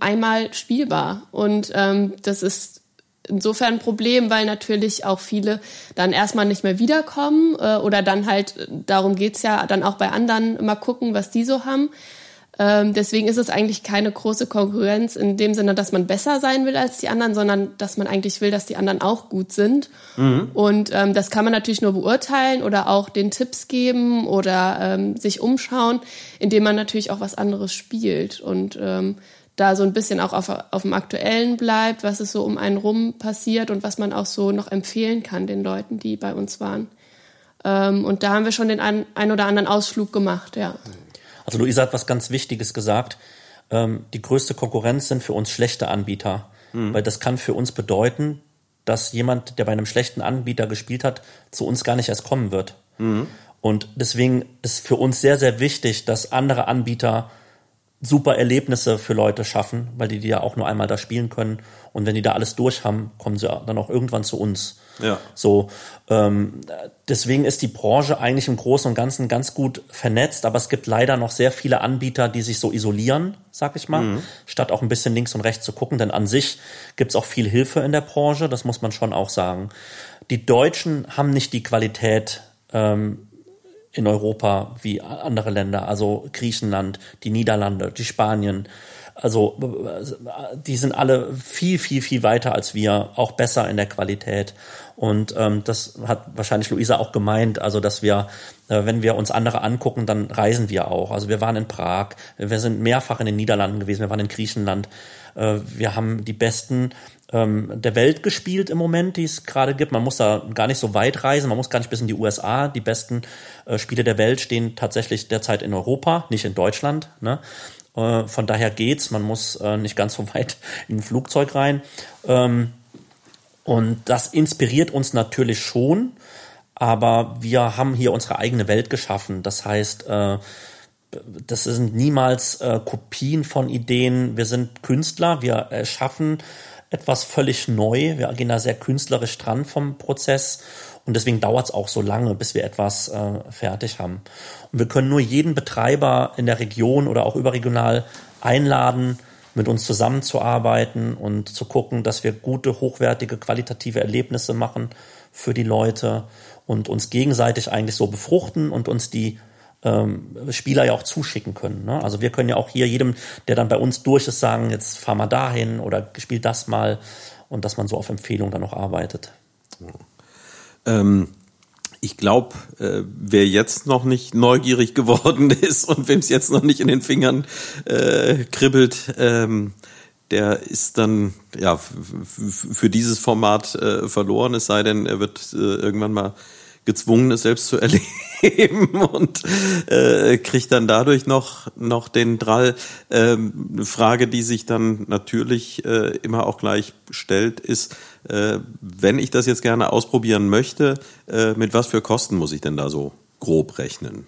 einmal spielbar. Und ähm, das ist insofern ein Problem, weil natürlich auch viele dann erstmal nicht mehr wiederkommen äh, oder dann halt, darum geht's ja dann auch bei anderen mal gucken, was die so haben. Ähm, deswegen ist es eigentlich keine große Konkurrenz in dem Sinne, dass man besser sein will als die anderen, sondern dass man eigentlich will, dass die anderen auch gut sind. Mhm. Und ähm, das kann man natürlich nur beurteilen oder auch den Tipps geben oder ähm, sich umschauen, indem man natürlich auch was anderes spielt und ähm, da so ein bisschen auch auf, auf dem Aktuellen bleibt, was es so um einen rum passiert und was man auch so noch empfehlen kann den Leuten, die bei uns waren. Ähm, und da haben wir schon den ein, ein oder anderen Ausflug gemacht, ja. Also Luisa hat was ganz Wichtiges gesagt. ähm, die größte Konkurrenz sind für uns schlechte Anbieter. Mhm. Weil das kann für uns bedeuten, dass jemand, der bei einem schlechten Anbieter gespielt hat, zu uns gar nicht erst kommen wird. Mhm. Und deswegen ist für uns sehr, sehr wichtig, dass andere Anbieter super Erlebnisse für Leute schaffen, weil die die ja auch nur einmal da spielen können. Und wenn die da alles durch haben, kommen sie dann auch irgendwann zu uns. Ja. So, ähm, deswegen ist die Branche eigentlich im Großen und Ganzen ganz gut vernetzt, aber es gibt leider noch sehr viele Anbieter, die sich so isolieren, sag ich mal, mhm. statt auch ein bisschen links und rechts zu gucken. Denn an sich gibt's auch viel Hilfe in der Branche, das muss man schon auch sagen. Die Deutschen haben nicht die Qualität, ähm, in Europa wie andere Länder, also Griechenland, die Niederlande, die Spanien. Also die sind alle viel, viel, viel weiter als wir, auch besser in der Qualität. Und ähm, das hat wahrscheinlich Luisa auch gemeint, also dass wir, äh, wenn wir uns andere angucken, dann reisen wir auch. Also wir waren in Prag, wir sind mehrfach in den Niederlanden gewesen, wir waren in Griechenland. Äh, wir haben die besten ähm, der Welt gespielt im Moment, die es gerade gibt. Man muss da gar nicht so weit reisen, man muss gar nicht bis in die USA. Die besten äh, Spiele der Welt stehen tatsächlich derzeit in Europa, nicht in Deutschland. Ne? Äh, von daher geht's, man muss nicht ganz so *laughs* weit in ein Flugzeug rein. Ähm, und das inspiriert uns natürlich schon, aber wir haben hier unsere eigene Welt geschaffen. Das heißt, äh, das sind niemals äh, Kopien von Ideen. Wir sind Künstler, wir erschaffen etwas völlig neu. Wir gehen da sehr künstlerisch dran vom Prozess und deswegen dauert es auch so lange, bis wir etwas äh, fertig haben. Und wir können nur jeden Betreiber in der Region oder auch überregional einladen, mit uns zusammenzuarbeiten und zu gucken, dass wir gute, hochwertige, qualitative Erlebnisse machen für die Leute und uns gegenseitig eigentlich so befruchten und uns die ähm, Spieler ja auch zuschicken können. Ne? Also wir können ja auch hier jedem, der dann bei uns durch ist, sagen, jetzt fahr mal dahin oder spiel das mal und dass man so auf Empfehlung dann noch arbeitet. Ähm, ich glaube, äh, wer jetzt noch nicht neugierig geworden *laughs* ist und wem es jetzt noch nicht in den Fingern äh, kribbelt, ähm, der ist dann ja für dieses Format äh, verloren, es sei denn, er wird äh, irgendwann mal gezwungen, es selbst zu *laughs* erleben und äh, kriegt dann dadurch noch, noch den Drall. Ähm, Frage, die sich dann natürlich äh, immer auch gleich stellt, ist, äh, wenn ich das jetzt gerne ausprobieren möchte, äh, mit was für Kosten muss ich denn da so grob rechnen?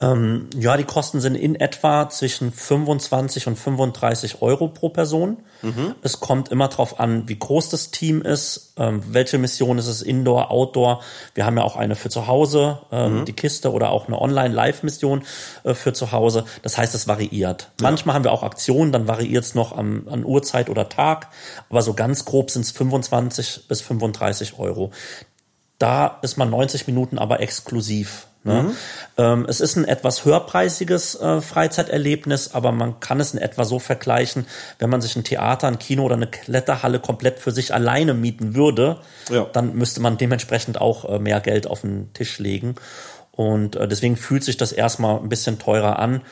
Ähm, ja, die Kosten sind in etwa zwischen 25 und 35 Euro pro Person. Mhm. Es kommt immer darauf an, wie groß das Team ist, ähm, welche Mission ist es, Indoor, Outdoor. Wir haben ja auch eine für zu Hause, ähm, mhm. die Kiste oder auch eine Online-Live-Mission äh, für zu Hause. Das heißt, es variiert. Ja. Manchmal haben wir auch Aktionen, dann variiert es noch am, an Uhrzeit oder Tag. Aber so ganz grob sind es 25 bis 35 Euro. Da ist man 90 Minuten aber exklusiv. Ne? Mhm. Ähm, es ist ein etwas höherpreisiges äh, Freizeiterlebnis, aber man kann es in etwa so vergleichen, wenn man sich ein Theater, ein Kino oder eine Kletterhalle komplett für sich alleine mieten würde, ja. dann müsste man dementsprechend auch äh, mehr Geld auf den Tisch legen. Und äh, deswegen fühlt sich das erstmal ein bisschen teurer an.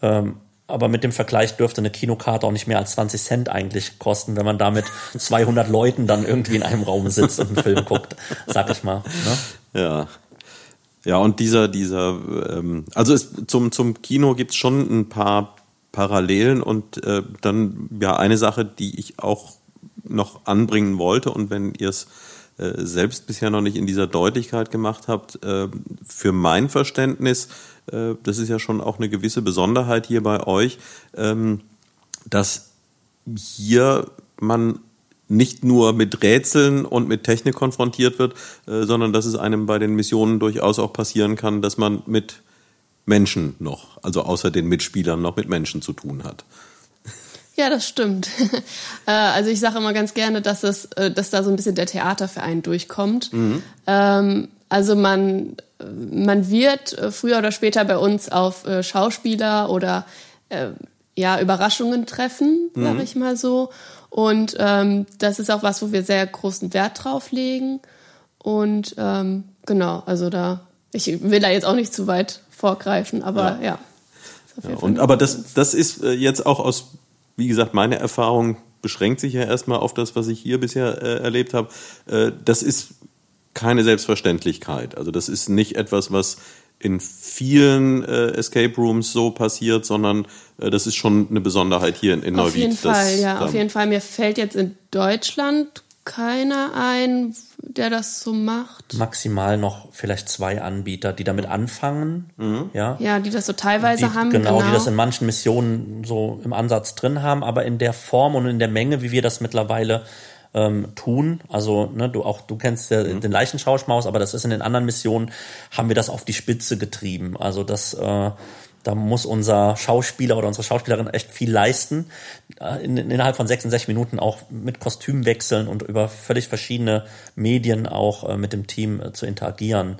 Ähm, aber mit dem Vergleich dürfte eine Kinokarte auch nicht mehr als 20 Cent eigentlich kosten, wenn man da mit *laughs* 200 Leuten dann irgendwie in einem Raum sitzt und einen Film guckt, sag ich mal. Ne? Ja, ja, und dieser, dieser, ähm, also es, zum, zum Kino gibt's schon ein paar Parallelen und äh, dann ja eine Sache, die ich auch noch anbringen wollte und wenn ihr es äh, selbst bisher noch nicht in dieser Deutlichkeit gemacht habt, äh, für mein Verständnis, äh, das ist ja schon auch eine gewisse Besonderheit hier bei euch, ähm, dass hier man nicht nur mit Rätseln und mit Technik konfrontiert wird, äh, sondern dass es einem bei den Missionen durchaus auch passieren kann, dass man mit Menschen noch, also außer den Mitspielern noch mit Menschen zu tun hat. Ja, das stimmt. *laughs* Äh, also ich sage immer ganz gerne, dass es, äh, dass da so ein bisschen der Theaterverein durchkommt. Mhm. Ähm, also man, man wird früher oder später bei uns auf Schauspieler oder ja Überraschungen treffen, mhm. sage ich mal so. Und ähm, das ist auch was, wo wir sehr großen Wert drauf legen. Und ähm, genau, also da, ich will da jetzt auch nicht zu weit vorgreifen, aber ja. ja. ja und, aber das, das ist äh, jetzt auch aus, wie gesagt, meine Erfahrung beschränkt sich ja erstmal auf das, was ich hier bisher äh, erlebt habe. Äh, das ist keine Selbstverständlichkeit. Also das ist nicht etwas, was in vielen äh, Escape Rooms so passiert, sondern äh, das ist schon eine Besonderheit hier in, in Neuwied. Auf jeden Fall, ja, auf jeden Fall. Mir fällt jetzt in Deutschland keiner ein, der das so macht. Maximal noch vielleicht zwei Anbieter, die damit anfangen. Mhm. Ja. ja, die das so teilweise die, haben. Genau, genau, die das in manchen Missionen so im Ansatz drin haben, aber in der Form und in der Menge, wie wir das mittlerweile ähm, tun. Also ne, du auch du kennst ja mhm. den Leichenschauschmaus, aber das ist in den anderen Missionen haben wir das auf die Spitze getrieben. Also das äh, da muss unser Schauspieler oder unsere Schauspielerin echt viel leisten. Äh, in, innerhalb von 66 Minuten auch mit Kostüm wechseln und über völlig verschiedene Medien auch äh, mit dem Team äh, zu interagieren.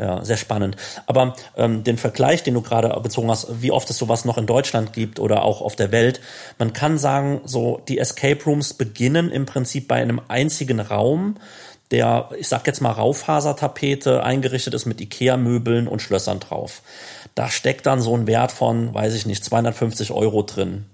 Ja, sehr spannend. Aber ähm, den Vergleich, den du gerade bezogen hast, wie oft es sowas noch in Deutschland gibt oder auch auf der Welt, man kann sagen, so die Escape Rooms beginnen im Prinzip bei einem einzigen Raum, der, ich sag jetzt mal, Raufasertapete eingerichtet ist mit Ikea-Möbeln und Schlössern drauf. Da steckt dann so ein Wert von, weiß ich nicht, 250 Euro drin.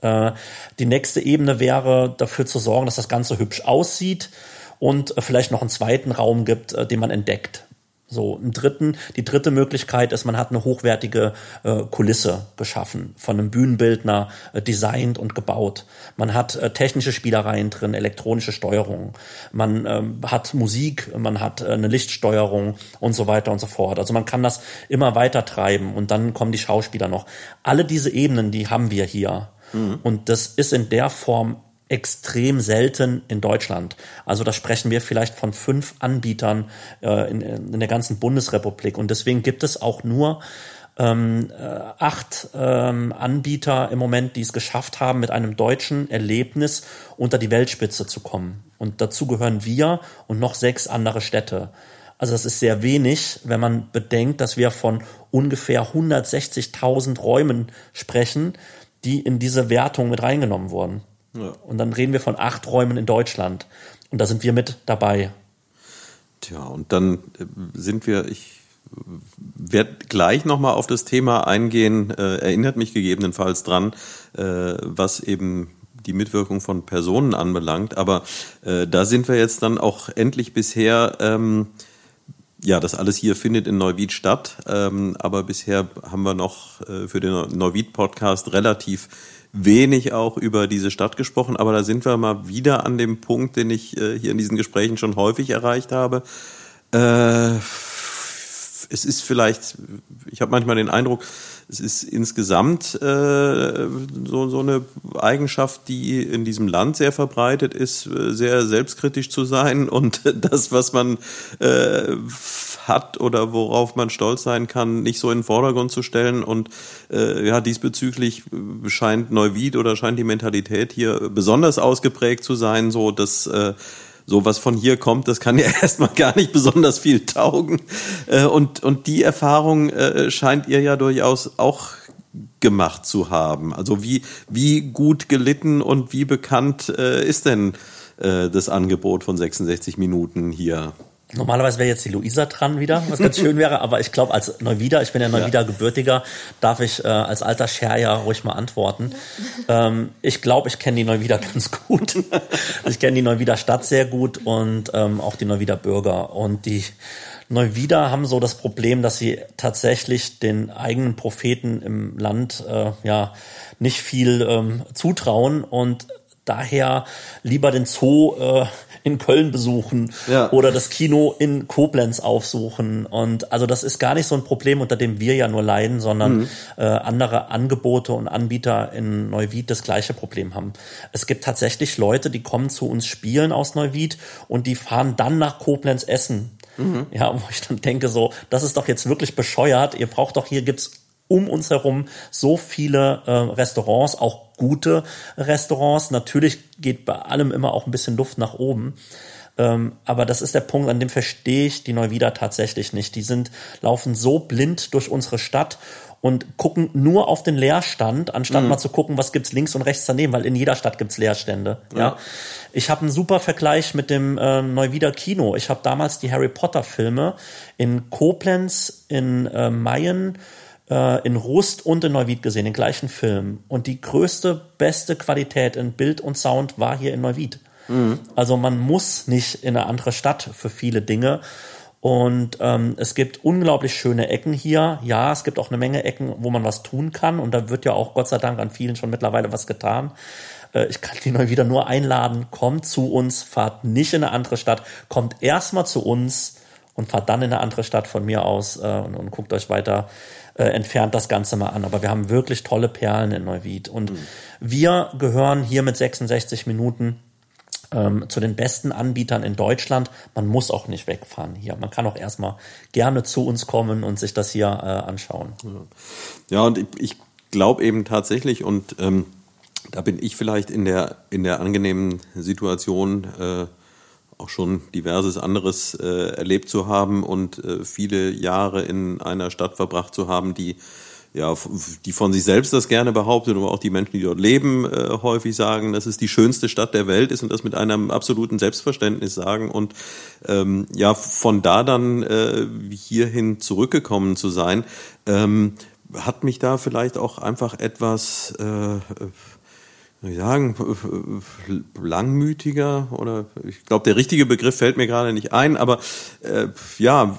Äh, die nächste Ebene wäre, dafür zu sorgen, dass das Ganze hübsch aussieht und äh, vielleicht noch einen zweiten Raum gibt, äh, den man entdeckt. So, im dritten, die dritte Möglichkeit ist, man hat eine hochwertige äh, Kulisse geschaffen, von einem Bühnenbildner äh, designt und gebaut. Man hat äh, technische Spielereien drin, elektronische Steuerung. Man ähm, hat Musik, man hat äh, eine Lichtsteuerung und so weiter und so fort. Also man kann das immer weiter treiben und dann kommen die Schauspieler noch. Alle diese Ebenen, die haben wir hier. Mhm. Und das ist in der Form extrem selten in Deutschland. Also da sprechen wir vielleicht von fünf Anbietern äh, in, in der ganzen Bundesrepublik. Und deswegen gibt es auch nur ähm, äh, acht ähm, Anbieter im Moment, die es geschafft haben, mit einem deutschen Erlebnis unter die Weltspitze zu kommen. Und dazu gehören wir und noch sechs andere Städte. Also das ist sehr wenig, wenn man bedenkt, dass wir von ungefähr 160.000 Räumen sprechen, die in diese Wertung mit reingenommen wurden. Ja. Und dann reden wir von acht Räumen in Deutschland. Und da sind wir mit dabei. Tja, und dann äh, sind wir, ich werde gleich nochmal auf das Thema eingehen, äh, erinnert mich gegebenenfalls dran, äh, was eben die Mitwirkung von Personen anbelangt. Aber äh, da sind wir jetzt dann auch endlich bisher, ähm, ja, das alles hier findet in Neuwied statt. Ähm, aber bisher haben wir noch äh, für den Neuwied-Podcast relativ wenig auch über diese Stadt gesprochen, aber da sind wir mal wieder an dem Punkt, den ich äh, hier in diesen Gesprächen schon häufig erreicht habe. Äh, es ist vielleicht, ich habe manchmal den Eindruck, es ist insgesamt äh, so, so eine Eigenschaft, die in diesem Land sehr verbreitet ist, äh, sehr selbstkritisch zu sein und *laughs* das, was man äh, hat oder worauf man stolz sein kann, nicht so in den Vordergrund zu stellen. Und äh, ja, diesbezüglich scheint Neuwied oder scheint die Mentalität hier besonders ausgeprägt zu sein, so dass äh, so was von hier kommt, das kann ja *laughs* erstmal gar nicht besonders viel taugen. Äh, und, und die Erfahrung äh, scheint ihr ja durchaus auch gemacht zu haben. Also wie, wie gut gelitten und wie bekannt äh, ist denn das Angebot von 66 Minuten hier? Normalerweise wäre jetzt die Luisa dran wieder, was ganz schön wäre, aber ich glaube, als Neuwieder, ich bin ja Neuwieder gebürtiger, darf ich äh, als alter Scherja ruhig mal antworten. Ähm, ich glaube, ich kenne die Neuwieder ganz gut. ich kenne die Neuwieder Stadt sehr gut und ähm, auch die Neuwieder Bürger. Und die Neuwieder haben so das Problem, dass sie tatsächlich den eigenen Propheten im Land äh, ja nicht viel ähm, zutrauen und daher lieber den Zoo äh, in Köln besuchen ja. oder das Kino in Koblenz aufsuchen. Und also das ist gar nicht so ein Problem, unter dem wir ja nur leiden, sondern mhm. äh, andere Angebote und Anbieter in Neuwied das gleiche Problem haben. Es gibt tatsächlich Leute, die kommen zu uns spielen aus Neuwied und die fahren dann nach Koblenz essen. Mhm. Ja, wo ich dann denke so, das ist doch jetzt wirklich bescheuert. Ihr braucht doch hier gibt's um uns herum so viele äh, Restaurants, auch gute Restaurants. Natürlich geht bei allem immer auch ein bisschen Luft nach oben. Ähm, aber das ist der Punkt, an dem verstehe ich die Neuwieder tatsächlich nicht. Die sind, laufen so blind durch unsere Stadt und gucken nur auf den Leerstand, anstatt mhm. mal zu gucken, was gibt's links und rechts daneben, weil in jeder Stadt gibt's Leerstände. Ja, ja. ich habe einen super Vergleich mit dem äh, Neuwieder Kino. Ich habe damals die Harry Potter Filme in Koblenz, in äh, Mayen äh, in Rust und in Neuwied gesehen, den gleichen Film. Und die größte, beste Qualität in Bild und Sound war hier in Neuwied. Mhm. Also man muss nicht in eine andere Stadt für viele Dinge. Und ähm, es gibt unglaublich schöne Ecken hier. Ja, es gibt auch eine Menge Ecken, wo man was tun kann. Und da wird ja auch Gott sei Dank an vielen schon mittlerweile was getan. Äh, ich kann die neu wieder nur einladen. Kommt zu uns, fahrt nicht in eine andere Stadt. Kommt erstmal zu uns und fahrt dann in eine andere Stadt von mir aus äh, und, und guckt euch weiter äh, entfernt das Ganze mal an. Aber wir haben wirklich tolle Perlen in Neuwied. Und mhm. wir gehören hier mit 66 Minuten ähm, zu den besten Anbietern in Deutschland. Man muss auch nicht wegfahren hier. Man kann auch erstmal gerne zu uns kommen und sich das hier äh, anschauen. Ja, und ich, ich glaube eben tatsächlich, und ähm, da bin ich vielleicht in der, in der angenehmen Situation, äh, auch schon diverses anderes äh, erlebt zu haben und äh, viele Jahre in einer Stadt verbracht zu haben, die ja, die von sich selbst das gerne behauptet, aber auch die Menschen, die dort leben, äh, häufig sagen, dass es die schönste Stadt der Welt ist und das mit einem absoluten Selbstverständnis sagen. Und ähm, ja, von da dann äh, hierhin zurückgekommen zu sein, ähm, hat mich da vielleicht auch einfach etwas äh, ich sagen, langmütiger oder ich glaube, der richtige Begriff fällt mir gerade nicht ein, aber äh, ja,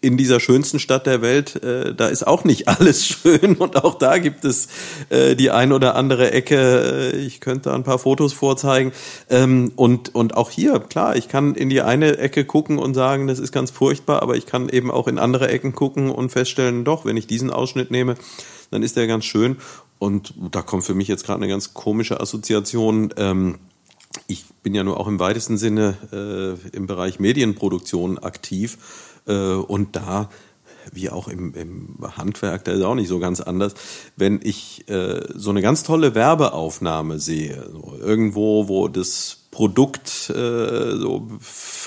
in dieser schönsten Stadt der Welt, äh, da ist auch nicht alles *laughs* schön und auch da gibt es äh, die ein oder andere Ecke. Äh, ich könnte ein paar Fotos vorzeigen ähm, und und auch hier klar, ich kann in die eine Ecke gucken und sagen, das ist ganz furchtbar, aber ich kann eben auch in andere Ecken gucken und feststellen, doch, wenn ich diesen Ausschnitt nehme, dann ist der ganz schön. Und da kommt für mich jetzt gerade eine ganz komische Assoziation. Ähm, ich bin ja nur auch im weitesten Sinne äh, im Bereich Medienproduktion aktiv äh, und da wie auch im, im Handwerk, da ist auch nicht so ganz anders. Wenn ich äh, so eine ganz tolle Werbeaufnahme sehe, so irgendwo, wo das Produkt äh, so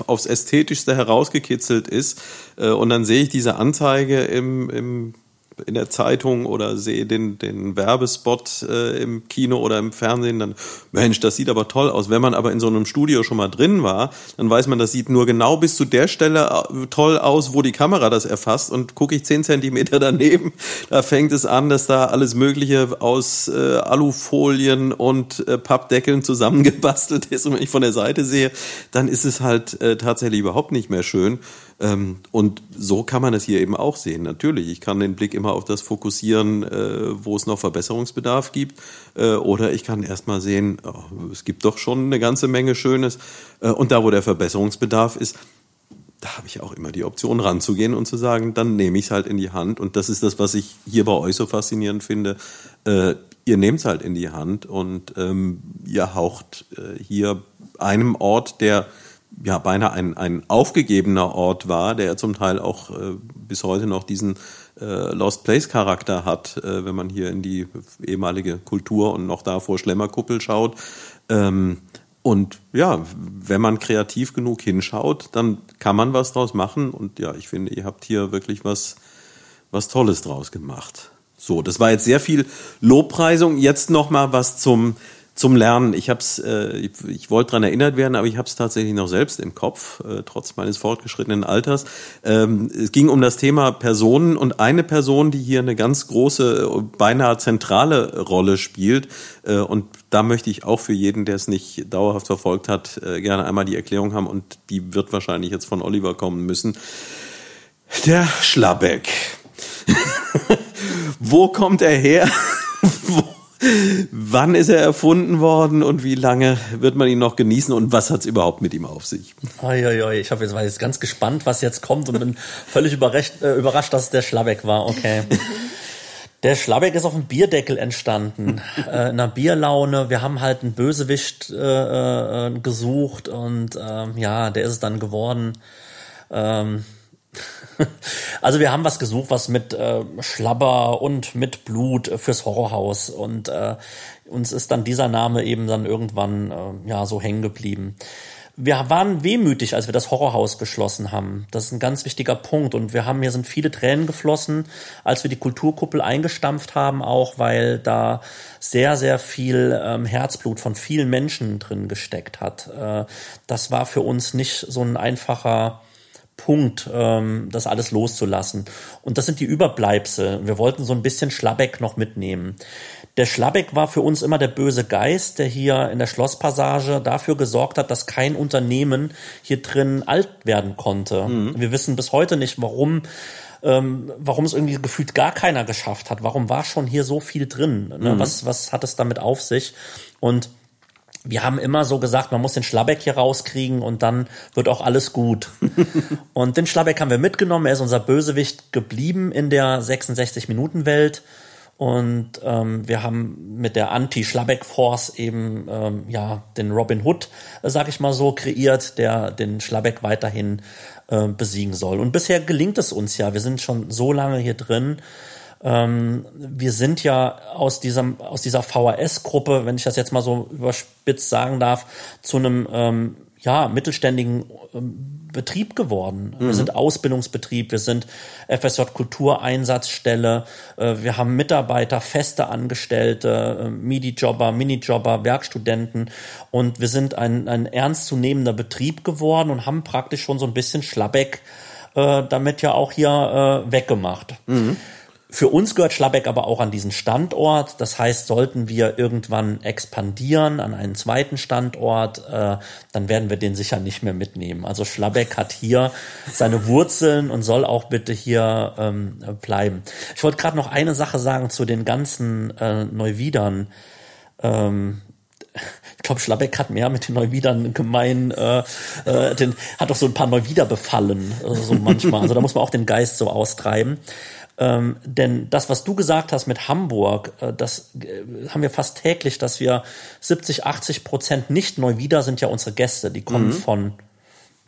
aufs Ästhetischste herausgekitzelt ist, äh, und dann sehe ich diese Anzeige im, im in der Zeitung oder sehe den, den Werbespot äh, im Kino oder im Fernsehen, dann, Mensch, das sieht aber toll aus. Wenn man aber in so einem Studio schon mal drin war, dann weiß man, das sieht nur genau bis zu der Stelle äh, toll aus, wo die Kamera das erfasst. Und gucke ich zehn Zentimeter daneben, *laughs* da fängt es an, dass da alles Mögliche aus äh, Alufolien und äh, Pappdeckeln zusammengebastelt ist. Und wenn ich von der Seite sehe, dann ist es halt äh, tatsächlich überhaupt nicht mehr schön. Ähm, und so kann man es hier eben auch sehen. Natürlich, ich kann den Blick immer auf das fokussieren, äh, wo es noch Verbesserungsbedarf gibt. Äh, oder ich kann erstmal sehen, oh, es gibt doch schon eine ganze Menge Schönes. Äh, und da, wo der Verbesserungsbedarf ist, da habe ich auch immer die Option ranzugehen und zu sagen, dann nehme ich es halt in die Hand. Und das ist das, was ich hier bei euch so faszinierend finde. Äh, ihr nehmt es halt in die Hand und ähm, ihr haucht äh, hier einem Ort, der ja beinahe ein, ein aufgegebener Ort war, der zum Teil auch äh, bis heute noch diesen Lost Place Charakter hat, äh, wenn man hier in die ehemalige Kultur und noch davor Schlemmerkuppel schaut. Ähm, und ja, wenn man kreativ genug hinschaut, dann kann man was draus machen. Und ja, ich finde, ihr habt hier wirklich was, was Tolles draus gemacht. So, das war jetzt sehr viel Lobpreisung. Jetzt noch mal was zum zum Lernen. Ich hab's, äh, ich, ich wollte daran erinnert werden, aber ich habe es tatsächlich noch selbst im Kopf, äh, trotz meines fortgeschrittenen Alters. Ähm, es ging um das Thema Personen und eine Person, die hier eine ganz große, beinahe zentrale Rolle spielt. Äh, und da möchte ich auch für jeden, der es nicht dauerhaft verfolgt hat, äh, gerne einmal die Erklärung haben und die wird wahrscheinlich jetzt von Oliver kommen müssen. Der Schlabbeck. *laughs* Wo kommt er her? *laughs* Wo Wann ist er erfunden worden und wie lange wird man ihn noch genießen und was hat es überhaupt mit ihm auf sich? Oi, ich hab jetzt, war jetzt ganz gespannt, was jetzt kommt und bin völlig überrascht, äh, überrascht, dass es der Schlabeck war. Okay. Der Schlabeck ist auf dem Bierdeckel entstanden, äh, in einer Bierlaune. Wir haben halt einen Bösewicht äh, äh, gesucht und ähm, ja, der ist es dann geworden. Ähm, *laughs* also wir haben was gesucht, was mit äh, Schlabber und mit Blut fürs Horrorhaus und äh, uns ist dann dieser Name eben dann irgendwann äh, ja so hängen geblieben. Wir waren wehmütig, als wir das Horrorhaus geschlossen haben. Das ist ein ganz wichtiger Punkt. Und wir haben, hier sind viele Tränen geflossen, als wir die Kulturkuppel eingestampft haben, auch weil da sehr, sehr viel ähm, Herzblut von vielen Menschen drin gesteckt hat. Äh, das war für uns nicht so ein einfacher Punkt, ähm, das alles loszulassen. Und das sind die Überbleibsel. Wir wollten so ein bisschen Schlabbeck noch mitnehmen. Der Schlabbeck war für uns immer der böse Geist, der hier in der Schlosspassage dafür gesorgt hat, dass kein Unternehmen hier drin alt werden konnte. Mhm. Wir wissen bis heute nicht, warum ähm, warum es irgendwie gefühlt gar keiner geschafft hat. Warum war schon hier so viel drin? Ne? Mhm. Was, was hat es damit auf sich? Und wir haben immer so gesagt, man muss den Schlabbeck hier rauskriegen und dann wird auch alles gut. *laughs* und den Schlabbeck haben wir mitgenommen. Er ist unser Bösewicht geblieben in der 66-Minuten-Welt. Und ähm, wir haben mit der Anti-Schlabbeck-Force eben ähm, ja den Robin Hood, äh, sag ich mal so, kreiert, der den Schlabbeck weiterhin äh, besiegen soll. Und bisher gelingt es uns ja. Wir sind schon so lange hier drin ähm, wir sind ja aus diesem, aus dieser VHS-Gruppe, wenn ich das jetzt mal so überspitzt sagen darf, zu einem ähm, ja, mittelständigen ähm, Betrieb geworden. Mhm. Wir sind Ausbildungsbetrieb, wir sind FSJ Kultureinsatzstelle, äh, wir haben Mitarbeiter, feste Angestellte, äh, MIDI-Jobber, Minijobber, Werkstudenten und wir sind ein, ein ernstzunehmender Betrieb geworden und haben praktisch schon so ein bisschen Schlabbeck äh, damit ja auch hier äh, weggemacht. Mhm. Für uns gehört Schlabbeck aber auch an diesen Standort. Das heißt, sollten wir irgendwann expandieren an einen zweiten Standort, äh, dann werden wir den sicher nicht mehr mitnehmen. Also Schlabbeck hat hier seine Wurzeln und soll auch bitte hier ähm, bleiben. Ich wollte gerade noch eine Sache sagen zu den ganzen äh, Neuwiedern. Ähm, *laughs* ich glaube, Schlabbeck hat mehr mit den Neuwiedern gemein, äh, äh, den, hat doch so ein paar Neuwieder befallen, äh, so manchmal. Also da muss man auch den Geist so austreiben. Ähm, denn das, was du gesagt hast mit Hamburg, äh, das äh, haben wir fast täglich, dass wir 70, 80 Prozent nicht neu wieder sind ja unsere Gäste. Die kommen mhm. von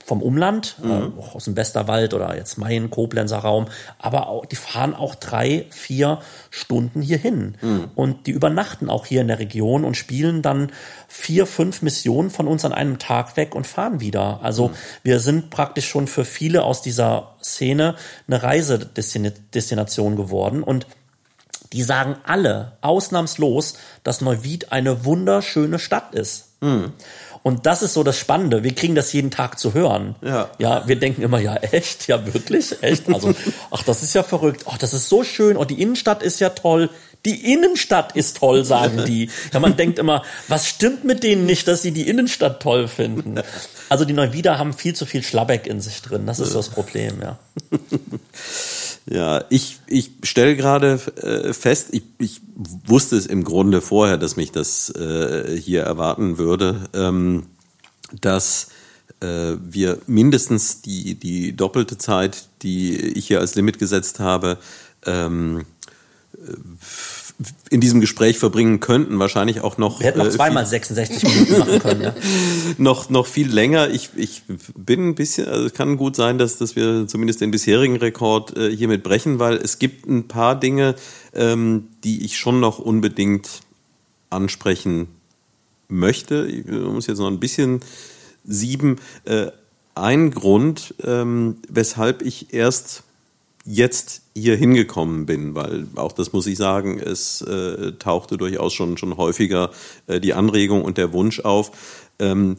vom Umland, mhm. äh, aus dem Westerwald oder jetzt Main, Koblenzer Raum, aber auch, die fahren auch drei, vier Stunden hierhin mhm. und die übernachten auch hier in der Region und spielen dann vier, fünf Missionen von uns an einem Tag weg und fahren wieder. Also mhm. wir sind praktisch schon für viele aus dieser Szene eine Reisedestination geworden und die sagen alle ausnahmslos, dass Neuwied eine wunderschöne Stadt ist. Mhm. Und das ist so das Spannende. Wir kriegen das jeden Tag zu hören. Ja. Ja, wir denken immer, ja, echt? Ja, wirklich? Echt? Also, ach, das ist ja verrückt. Ach, das ist so schön. Und die Innenstadt ist ja toll. Die Innenstadt ist toll, sagen die. Ja, man denkt immer, was stimmt mit denen nicht, dass sie die Innenstadt toll finden? Also die Neuwieder haben viel zu viel Schlabbeck in sich drin. Das ist das Problem, ja. *laughs* Ja, ich, ich stelle gerade äh, fest, ich, ich wusste es im Grunde vorher, dass mich das äh, hier erwarten würde, ähm, dass äh, wir mindestens die, die doppelte Zeit, die ich hier als Limit gesetzt habe, ähm, in diesem Gespräch verbringen könnten, wahrscheinlich auch noch. Wir hätten noch äh, zweimal 66 Minuten machen können, ja. *laughs* noch, noch viel länger. Ich, ich bin ein bisschen, also es kann gut sein, dass, dass wir zumindest den bisherigen Rekord äh, hiermit brechen, weil es gibt ein paar Dinge, ähm, die ich schon noch unbedingt ansprechen möchte. Ich muss jetzt noch ein bisschen sieben. Äh, ein Grund, ähm, weshalb ich erst jetzt hier hingekommen bin, weil auch das muss ich sagen, es äh, tauchte durchaus schon, schon häufiger äh, die Anregung und der Wunsch auf. Ähm,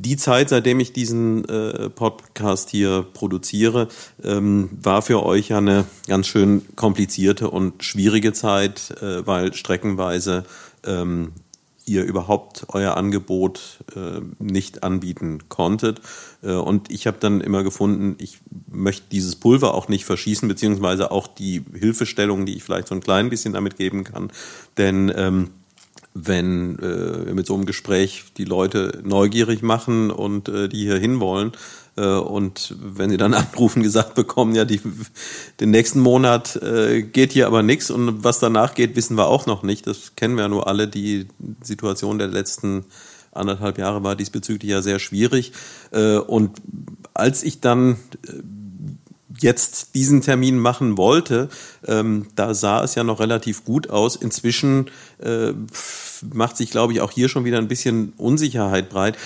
die Zeit, seitdem ich diesen äh, Podcast hier produziere, ähm, war für euch ja eine ganz schön komplizierte und schwierige Zeit, äh, weil streckenweise ähm, ihr überhaupt euer Angebot äh, nicht anbieten konntet. Äh, und ich habe dann immer gefunden, ich möchte dieses Pulver auch nicht verschießen, beziehungsweise auch die Hilfestellung, die ich vielleicht so ein klein bisschen damit geben kann. Denn ähm, wenn äh, mit so einem Gespräch die Leute neugierig machen und äh, die hier hinwollen, äh, und wenn sie dann *laughs* anrufen, gesagt bekommen, ja, die, den nächsten Monat äh, geht hier aber nichts und was danach geht, wissen wir auch noch nicht. Das kennen wir ja nur alle. Die Situation der letzten anderthalb Jahre war diesbezüglich ja sehr schwierig. Äh, und als ich dann jetzt diesen Termin machen wollte, ähm, da sah es ja noch relativ gut aus. Inzwischen äh, macht sich, glaube ich, auch hier schon wieder ein bisschen Unsicherheit breit.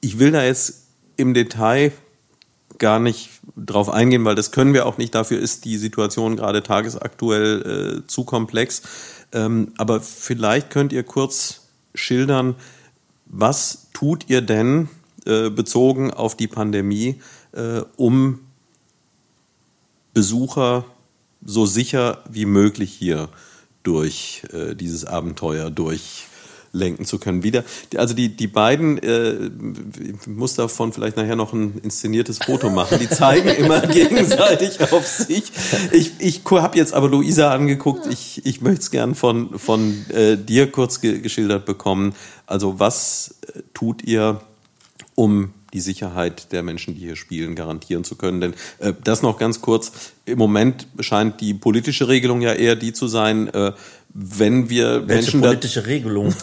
Ich will da jetzt im Detail gar nicht drauf eingehen, weil das können wir auch nicht. Dafür ist die Situation gerade tagesaktuell äh, zu komplex. Ähm, aber vielleicht könnt ihr kurz schildern, was tut ihr denn äh, bezogen auf die Pandemie, äh, um Besucher so sicher wie möglich hier durch äh, dieses Abenteuer durchlenken zu können. Wieder, also die, die beiden, äh, ich muss davon vielleicht nachher noch ein inszeniertes Foto machen, die zeigen *laughs* immer gegenseitig auf sich. Ich, ich habe jetzt aber Luisa angeguckt, ich, ich möchte es gern von, von äh, dir kurz ge geschildert bekommen. Also was äh, tut ihr, um die Sicherheit der Menschen, die hier spielen, garantieren zu können. Denn äh, das noch ganz kurz. Im Moment scheint die politische Regelung ja eher die zu sein, äh, wenn wir Welche Menschen politische Regelung? *laughs*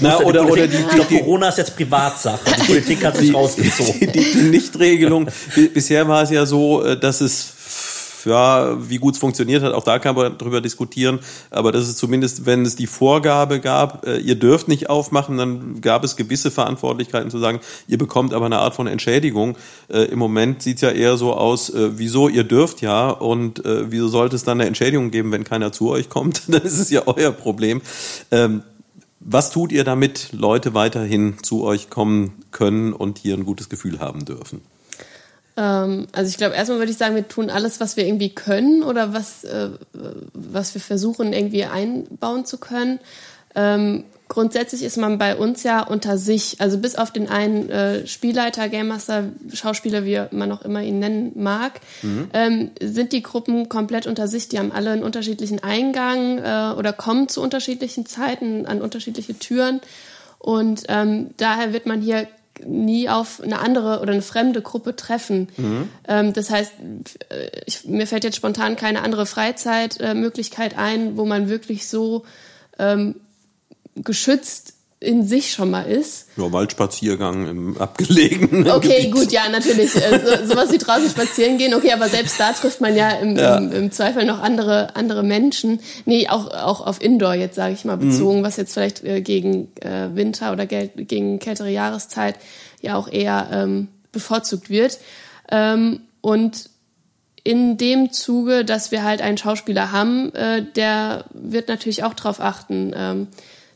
Na, Die oder, oder Politik- die, ich glaube, Corona ist jetzt Privatsache. Die Politik hat sich rausgezogen. die, *laughs* die, die Nichtregelung. Bi- Bisher war es ja so, äh, dass es ja, wie gut es funktioniert hat, auch da kann man drüber diskutieren, aber das ist zumindest, wenn es die Vorgabe gab, äh, ihr dürft nicht aufmachen, dann gab es gewisse Verantwortlichkeiten zu sagen, ihr bekommt aber eine Art von Entschädigung. Äh, Im Moment sieht es ja eher so aus, äh, wieso ihr dürft ja und äh, wieso sollte es dann eine Entschädigung geben, wenn keiner zu euch kommt? *laughs* dann ist es ja euer Problem. Ähm, was tut ihr, damit Leute weiterhin zu euch kommen können und hier ein gutes Gefühl haben dürfen? Ähm, also ich glaube, erstmal würde ich sagen, wir tun alles, was wir irgendwie können oder was, äh, was wir versuchen irgendwie einbauen zu können. Ähm, grundsätzlich ist man bei uns ja unter sich, also bis auf den einen äh, Spielleiter, Game Master, Schauspieler, wie man auch immer ihn nennen mag, ähm, sind die Gruppen komplett unter sich. Die haben alle einen unterschiedlichen Eingang äh, oder kommen zu unterschiedlichen Zeiten an unterschiedliche Türen. Und ähm, daher wird man hier nie auf eine andere oder eine fremde Gruppe treffen. Ähm, das heißt, äh, ich, mir fällt jetzt spontan keine andere Freizeitmöglichkeit ein, wo man wirklich so ähm, geschützt in sich schon mal ist. Ja, Waldspaziergang im abgelegenen *laughs* Okay, Gebiet. gut, ja, natürlich. Äh, so, sowas wie draußen spazieren gehen, okay, aber selbst da trifft man ja im, Ja. im, im Zweifel noch andere, andere Menschen. Nee, auch, auch auf Indoor jetzt, sage ich mal, bezogen, was jetzt vielleicht äh, gegen äh, Winter oder gegen kältere Jahreszeit ja auch eher ähm, bevorzugt wird. Ähm, und in dem Zuge, dass wir halt einen Schauspieler haben, äh, der wird natürlich auch darauf achten, ähm,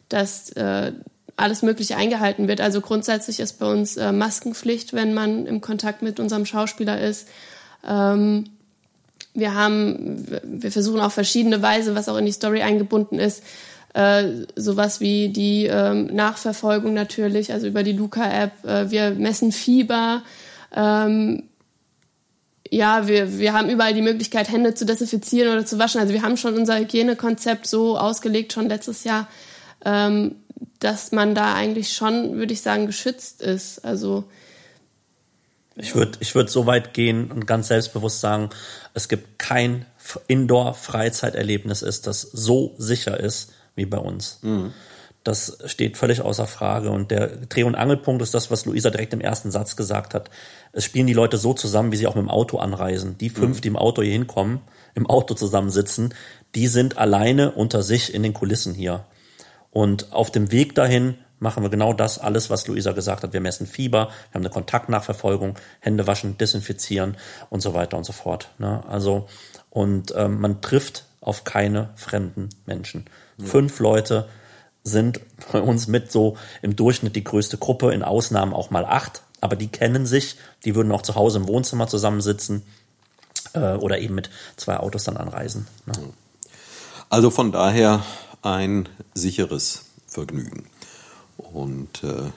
dass äh, alles Mögliche eingehalten wird. Also grundsätzlich ist bei uns äh, Maskenpflicht, wenn man im Kontakt mit unserem Schauspieler ist. Ähm, wir haben, wir versuchen auf verschiedene Weise, was auch in die Story eingebunden ist, äh, sowas wie die ähm, Nachverfolgung natürlich, also über die Luca-App. Äh, wir messen Fieber. Ähm, ja, wir, wir haben überall die Möglichkeit, Hände zu desinfizieren oder zu waschen. Also wir haben schon unser Hygienekonzept so ausgelegt, schon letztes Jahr, ähm, dass man da eigentlich schon, würde ich sagen, geschützt ist. Also Ich würde ich würd so weit gehen und ganz selbstbewusst sagen, es gibt kein Indoor-Freizeiterlebnis, ist, das so sicher ist wie bei uns. Das steht völlig außer Frage. Und der Dreh- und Angelpunkt ist das, was Luisa direkt im ersten Satz gesagt hat. Es spielen die Leute so zusammen, wie sie auch mit dem Auto anreisen. Die fünf, die im Auto hier hinkommen, im Auto zusammensitzen, die sind alleine unter sich in den Kulissen hier. Und auf dem Weg dahin machen wir genau das, alles, was Luisa gesagt hat. Wir messen Fieber, wir haben eine Kontaktnachverfolgung, Hände waschen, desinfizieren und so weiter und so fort. Ne? Also, und ähm, man trifft auf keine fremden Menschen. Fünf Leute sind bei uns mit so im Durchschnitt die größte Gruppe, in Ausnahmen auch mal acht, aber die kennen sich, die würden auch zu Hause im Wohnzimmer zusammensitzen äh, oder eben mit zwei Autos dann anreisen. Ne? Also von daher ein sicheres Vergnügen. Und äh,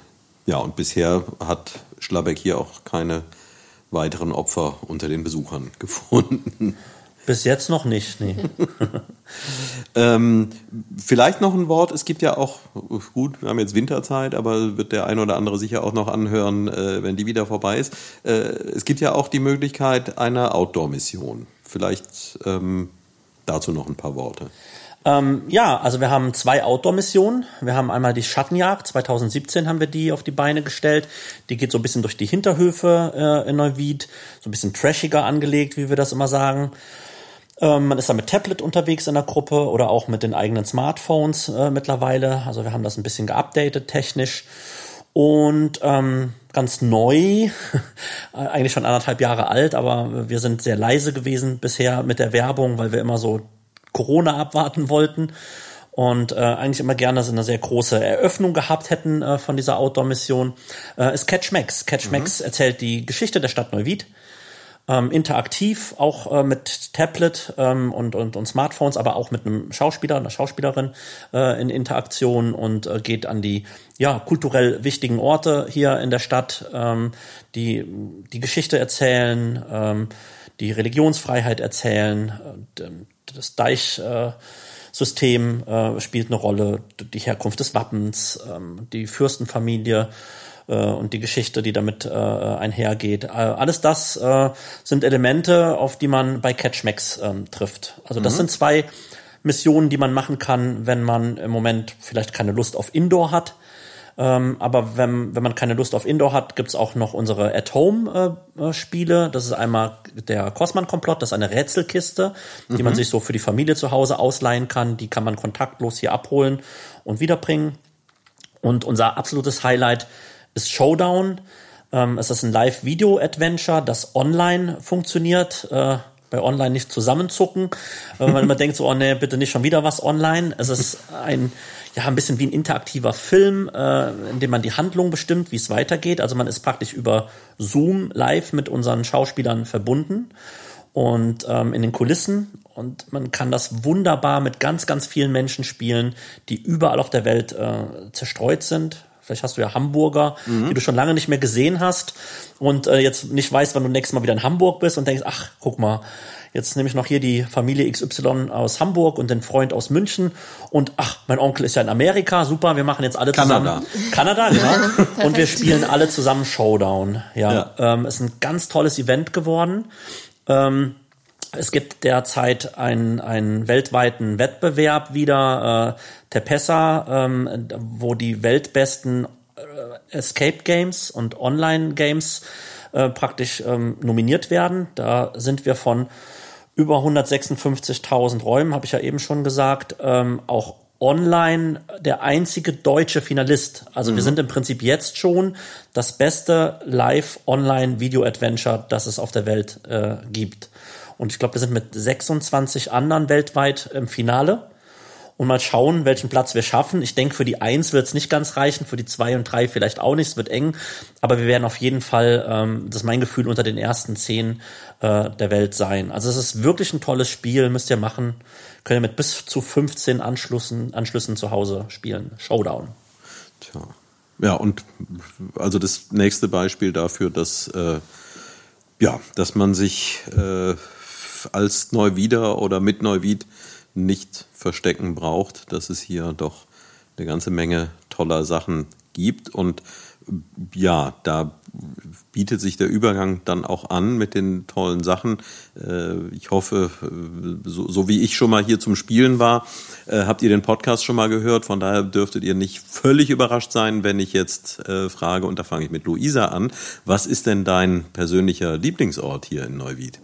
ja, und bisher hat Schlabeck hier auch keine weiteren Opfer unter den Besuchern *laughs* gefunden. Bis jetzt noch nicht, nee. *laughs* Ähm, vielleicht noch ein Wort. Es gibt ja auch, gut, wir haben jetzt Winterzeit, aber wird der ein oder andere sicher auch noch anhören, äh, wenn die wieder vorbei ist. Äh, es gibt ja auch die Möglichkeit einer Outdoor-Mission. Vielleicht ähm, dazu noch ein paar Worte. Ähm, ja, also wir haben zwei Outdoor-Missionen. Wir haben einmal die Schattenjagd. 2017 haben wir die auf die Beine gestellt. Die geht so ein bisschen durch die Hinterhöfe äh, in Neuwied, so ein bisschen trashiger angelegt, wie wir das immer sagen. Ähm, man ist da mit Tablet unterwegs in der Gruppe oder auch mit den eigenen Smartphones äh, mittlerweile. Also wir haben das ein bisschen geupdatet technisch. Und ähm, ganz neu, *laughs* eigentlich schon anderthalb Jahre alt, aber wir sind sehr leise gewesen bisher mit der Werbung, weil wir immer so Corona abwarten wollten. und äh, eigentlich immer gerne so eine sehr große Eröffnung gehabt hätten äh, von dieser Outdoor-Mission, äh, ist Catch Max. Catch mhm. Max erzählt die Geschichte der Stadt Neuwied ähm, interaktiv, auch äh, mit Tablet ähm, und, und, und Smartphones, aber auch mit einem Schauspieler, einer Schauspielerin äh, in Interaktion und äh, geht an die ja, kulturell wichtigen Orte hier in der Stadt, ähm, die die Geschichte erzählen, ähm, die Religionsfreiheit erzählen, äh, das Deichsystem äh, äh, spielt eine Rolle, die Herkunft des Wappens, ähm, die Fürstenfamilie äh, und die Geschichte, die damit äh, einhergeht. Äh, alles das äh, sind Elemente, auf die man bei Catchmax ähm, trifft. Also das mhm. sind zwei Missionen, die man machen kann, wenn man im Moment vielleicht keine Lust auf Indoor hat. Ähm, aber wenn, wenn man keine Lust auf Indoor hat, gibt's auch noch unsere At-Home-Spiele. Äh, das ist einmal der Kosman-Komplott, das ist eine Rätselkiste, die mhm. man sich so für die Familie zu Hause ausleihen kann. Die kann man kontaktlos hier abholen und wiederbringen. Und unser absolutes Highlight ist Showdown. Ähm, es ist ein Live-Video-Adventure, das online funktioniert. Äh, bei online nicht zusammenzucken, wenn man immer *laughs* denkt so, oh nee, bitte nicht schon wieder was online. Es ist ein, ja, ein bisschen wie ein interaktiver Film, äh, in dem man die Handlung bestimmt, wie es weitergeht. Also man ist praktisch über Zoom live mit unseren Schauspielern verbunden und ähm, in den Kulissen und man kann das wunderbar mit ganz, ganz vielen Menschen spielen, die überall auf der Welt äh, zerstreut sind. Vielleicht hast du ja Hamburger, mhm. die du schon lange nicht mehr gesehen hast und äh, jetzt nicht weißt, wann du nächstes Mal wieder in Hamburg bist und denkst, ach, guck mal, jetzt nehme ich noch hier die Familie XY aus Hamburg und den Freund aus München und ach, mein Onkel ist ja in Amerika, super, wir machen jetzt alle Kanada. zusammen. Kanada, genau. und wir spielen alle zusammen Showdown. Ja, ja. Ähm, ist ein ganz tolles Event geworden. Ähm, es gibt derzeit einen, einen weltweiten Wettbewerb wieder, äh, Tepessa, ähm, wo die weltbesten äh, Escape Games und Online Games äh, praktisch ähm, nominiert werden. Da sind wir von über 156.000 Räumen, habe ich ja eben schon gesagt, ähm, auch online der einzige deutsche Finalist. Also mhm. wir sind im Prinzip jetzt schon das beste Live-Online-Video-Adventure, das es auf der Welt äh, gibt. Und ich glaube, wir sind mit 26 anderen weltweit im Finale. Und mal schauen, welchen Platz wir schaffen. Ich denke, für die Eins wird es nicht ganz reichen, für die zwei und drei vielleicht auch nicht. Es wird eng. Aber wir werden auf jeden Fall, ähm, das ist mein Gefühl, unter den ersten zehn äh, der Welt sein. Also es ist wirklich ein tolles Spiel, müsst ihr machen. Könnt ihr mit bis zu 15 Anschlüssen, Anschlüssen zu Hause spielen. Showdown. Tja. Ja, und also das nächste Beispiel dafür, dass, äh, ja, dass man sich äh, als Neuwieder oder mit Neuwied nicht verstecken braucht, dass es hier doch eine ganze Menge toller Sachen gibt. Und ja, da bietet sich der Übergang dann auch an mit den tollen Sachen. Äh, ich hoffe, so, so wie ich schon mal hier zum Spielen war, äh, habt ihr den Podcast schon mal gehört. Von daher dürftet ihr nicht völlig überrascht sein, wenn ich jetzt äh, frage, und da fange ich mit Luisa an. Was ist denn dein persönlicher Lieblingsort hier in Neuwied?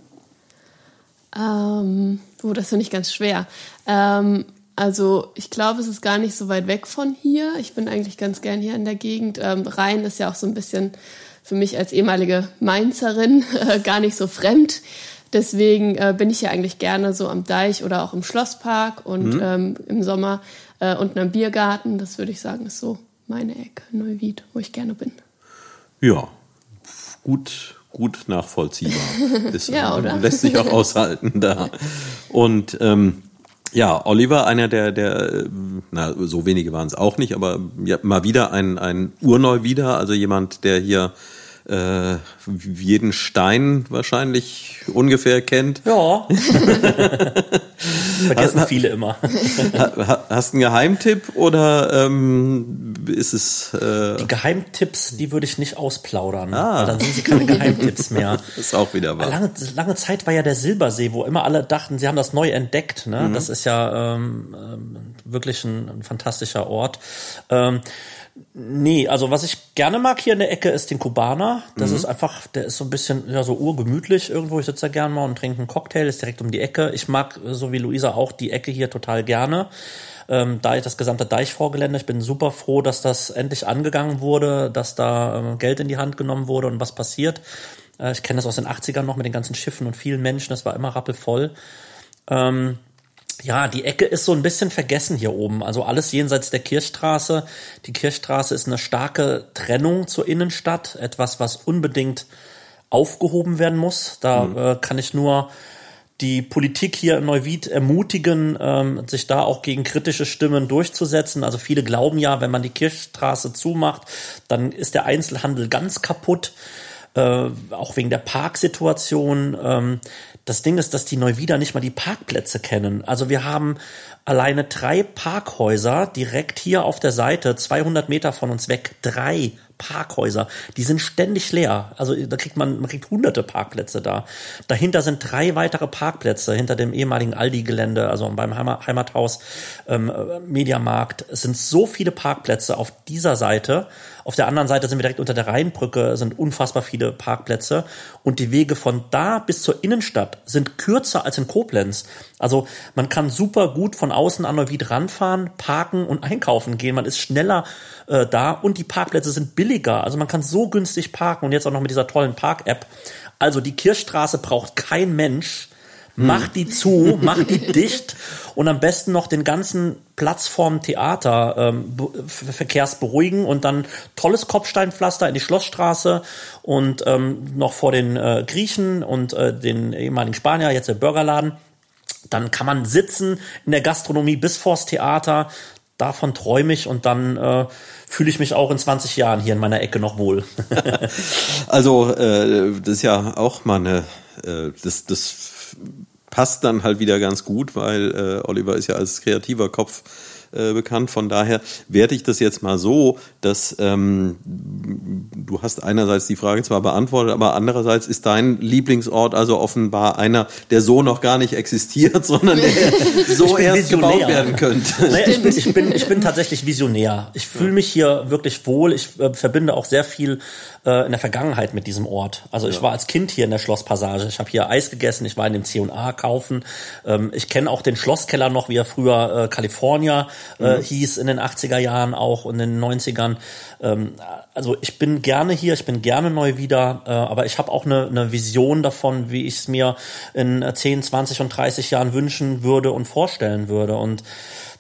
Ähm, oh, das finde ich ganz schwer. Ähm, also ich glaube, es ist gar nicht so weit weg von hier. Ich bin eigentlich ganz gern hier in der Gegend. Ähm, Rhein ist ja auch so ein bisschen für mich als ehemalige Mainzerin äh, gar nicht so fremd. Deswegen äh, bin ich ja eigentlich gerne so am Deich oder auch im Schlosspark und mhm. ähm, im Sommer äh, unten am Biergarten. Das würde ich sagen, ist so meine Ecke, Neuwied, wo ich gerne bin. Ja, gut, gut nachvollziehbar. *laughs* Ist, ja, oder? Lässt sich auch aushalten da. Und ähm, ja, Oliver, einer der, der, na, so wenige waren es auch nicht, aber ja, mal wieder ein, ein Urneu wieder, also jemand, der hier äh, jeden Stein wahrscheinlich ungefähr kennt. Ja. *laughs* Vergessen viele immer. hast du einen Geheimtipp oder ähm, ist es. Äh die Geheimtipps, die würde ich nicht ausplaudern. Ah. Weil dann sind sie keine Geheimtipps mehr. *laughs* ist auch wieder wahr. Lange, lange Zeit war ja der Silbersee, wo immer alle dachten, sie haben das neu entdeckt. Ne? Mhm. Das ist ja ähm, ähm wirklich ein, ein fantastischer Ort. Ähm, Nee, also was ich gerne mag hier in der Ecke ist den Kubaner. Das mhm. ist einfach, der ist so ein bisschen ja, so urgemütlich irgendwo. Ich sitze da gerne mal und trinke einen Cocktail, ist direkt um die Ecke. Ich mag, so wie Luisa auch, die Ecke hier total gerne. Ähm, da ich das gesamte Deichvorgelände, ich bin super froh, dass das endlich angegangen wurde, dass da ähm, Geld in die Hand genommen wurde und was passiert. Äh, ich kenne das aus den 80ern noch mit den ganzen Schiffen und vielen Menschen, das war immer rappelvoll. Ähm, ja, die Ecke ist so ein bisschen vergessen hier oben. Also alles jenseits der Kirchstraße. Die Kirchstraße ist eine starke Trennung zur Innenstadt. Etwas, was unbedingt aufgehoben werden muss. Da mhm. äh, kann ich nur die Politik hier in Neuwied ermutigen, ähm, sich da auch gegen kritische Stimmen durchzusetzen. Also viele glauben ja, wenn man die Kirchstraße zumacht, dann ist der Einzelhandel ganz kaputt. Äh, auch wegen der Parksituation. Ähm, das Ding ist, dass die Neuwieder nicht mal die Parkplätze kennen. Also wir haben alleine drei Parkhäuser direkt hier auf der Seite, 200 Meter von uns weg, drei Parkhäuser, die sind ständig leer. Also da kriegt man, man kriegt hunderte Parkplätze da. Dahinter sind drei weitere Parkplätze hinter dem ehemaligen Aldi-Gelände, also beim Heimathaus ähm, Mediamarkt. Es sind so viele Parkplätze auf dieser Seite. Auf der anderen Seite sind wir direkt unter der Rheinbrücke, sind unfassbar viele Parkplätze. Und die Wege von da bis zur Innenstadt sind kürzer als in Koblenz. Also man kann super gut von außen an Neuwied ranfahren, parken und einkaufen gehen. Man ist schneller äh, da und die Parkplätze sind billiger. Also man kann so günstig parken und jetzt auch noch mit dieser tollen Park-App. Also die Kirchstraße braucht kein Mensch. Mach die zu, mach die *laughs* dicht und am besten noch den ganzen Platz vorm Theater ähm, verkehrsberuhigen und dann tolles Kopfsteinpflaster in die Schlossstraße und ähm, noch vor den äh, Griechen und äh, den ehemaligen Spanier, jetzt der Burgerladen. Dann kann man sitzen in der Gastronomie bis vors Theater. Davon träume ich und dann äh, fühle ich mich auch in 20 Jahren hier in meiner Ecke noch wohl. *laughs* also äh, das ist ja auch mal eine, äh, das, das passt dann halt wieder ganz gut, weil äh, Oliver ist ja als kreativer Kopf äh, bekannt. Von daher werte ich das jetzt mal so, dass ähm, du hast einerseits die Frage zwar beantwortet, aber andererseits ist dein Lieblingsort also offenbar einer, der so noch gar nicht existiert, *laughs* sondern der so erst visionär. gebaut werden könnte. Naja, ich, bin, ich, bin, ich bin tatsächlich visionär. Ich fühle mich hier wirklich wohl. Ich äh, verbinde auch sehr viel äh, in der Vergangenheit mit diesem Ort. Also ich war als Kind hier in der Schlosspassage. Ich habe hier Eis gegessen. Ich war in dem C&A kaufen. Ähm, ich kenne auch den Schlosskeller noch, wie er früher äh, California äh, mhm. hieß in den 80er Jahren auch und in den 90ern. Ähm, also ich bin gerne hier, ich bin gerne neu wieder, äh, aber ich habe auch eine, eine Vision davon, wie ich es mir in 10, 20 und 30 Jahren wünschen würde und vorstellen würde. Und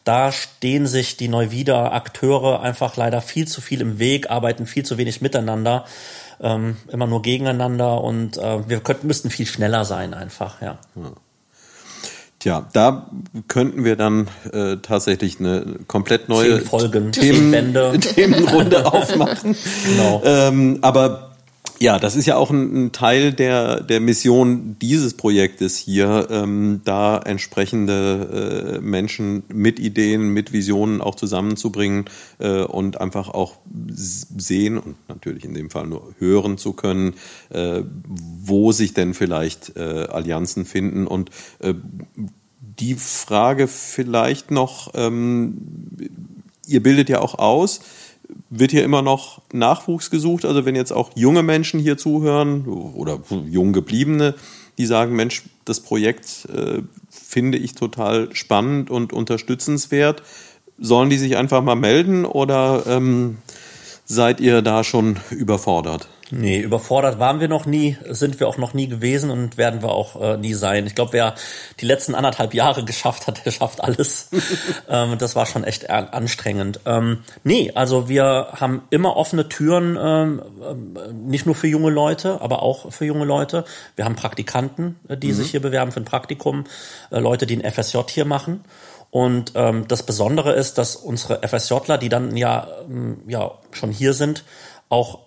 da stehen sich die Neuwieder Akteure einfach leider viel zu viel im Weg, arbeiten viel zu wenig miteinander, ähm, immer nur gegeneinander und äh, wir könnten, müssten viel schneller sein einfach, ja. ja. Tja, da könnten wir dann äh, tatsächlich eine komplett neue Folgen, Themen, *laughs* Themenrunde *laughs* aufmachen. Genau. Ähm, aber ja, das ist ja auch ein, ein, Teil der, der Mission dieses Projektes hier, ähm, da entsprechende äh, Menschen mit Ideen, mit Visionen auch zusammenzubringen äh, und einfach auch sehen und natürlich in dem Fall nur hören zu können, äh, wo sich denn vielleicht äh, Allianzen finden. Und äh, die Frage vielleicht noch, ähm, ihr bildet ja auch aus, wird hier immer noch Nachwuchs gesucht. Also wenn jetzt auch junge Menschen hier zuhören oder jung gebliebene, die sagen, Mensch, das Projekt äh, finde ich total spannend und unterstützenswert, sollen die sich einfach mal melden oder ähm, seid ihr da schon überfordert? Nee, überfordert waren wir noch nie, sind wir auch noch nie gewesen und werden wir auch äh, nie sein. Ich glaube, wer die letzten anderthalb Jahre geschafft hat, *laughs* der schafft alles. *laughs* ähm, das war schon echt anstrengend. Ähm, nee, also wir haben immer offene Türen, ähm, äh, nicht nur für junge Leute, aber auch für junge Leute. Wir haben Praktikanten, äh, die mhm. sich hier bewerben für ein Praktikum, äh, Leute, die ein FSJ hier machen. Und ähm, das Besondere ist, dass unsere FSJler, die dann ja, ähm, ja schon hier sind, auch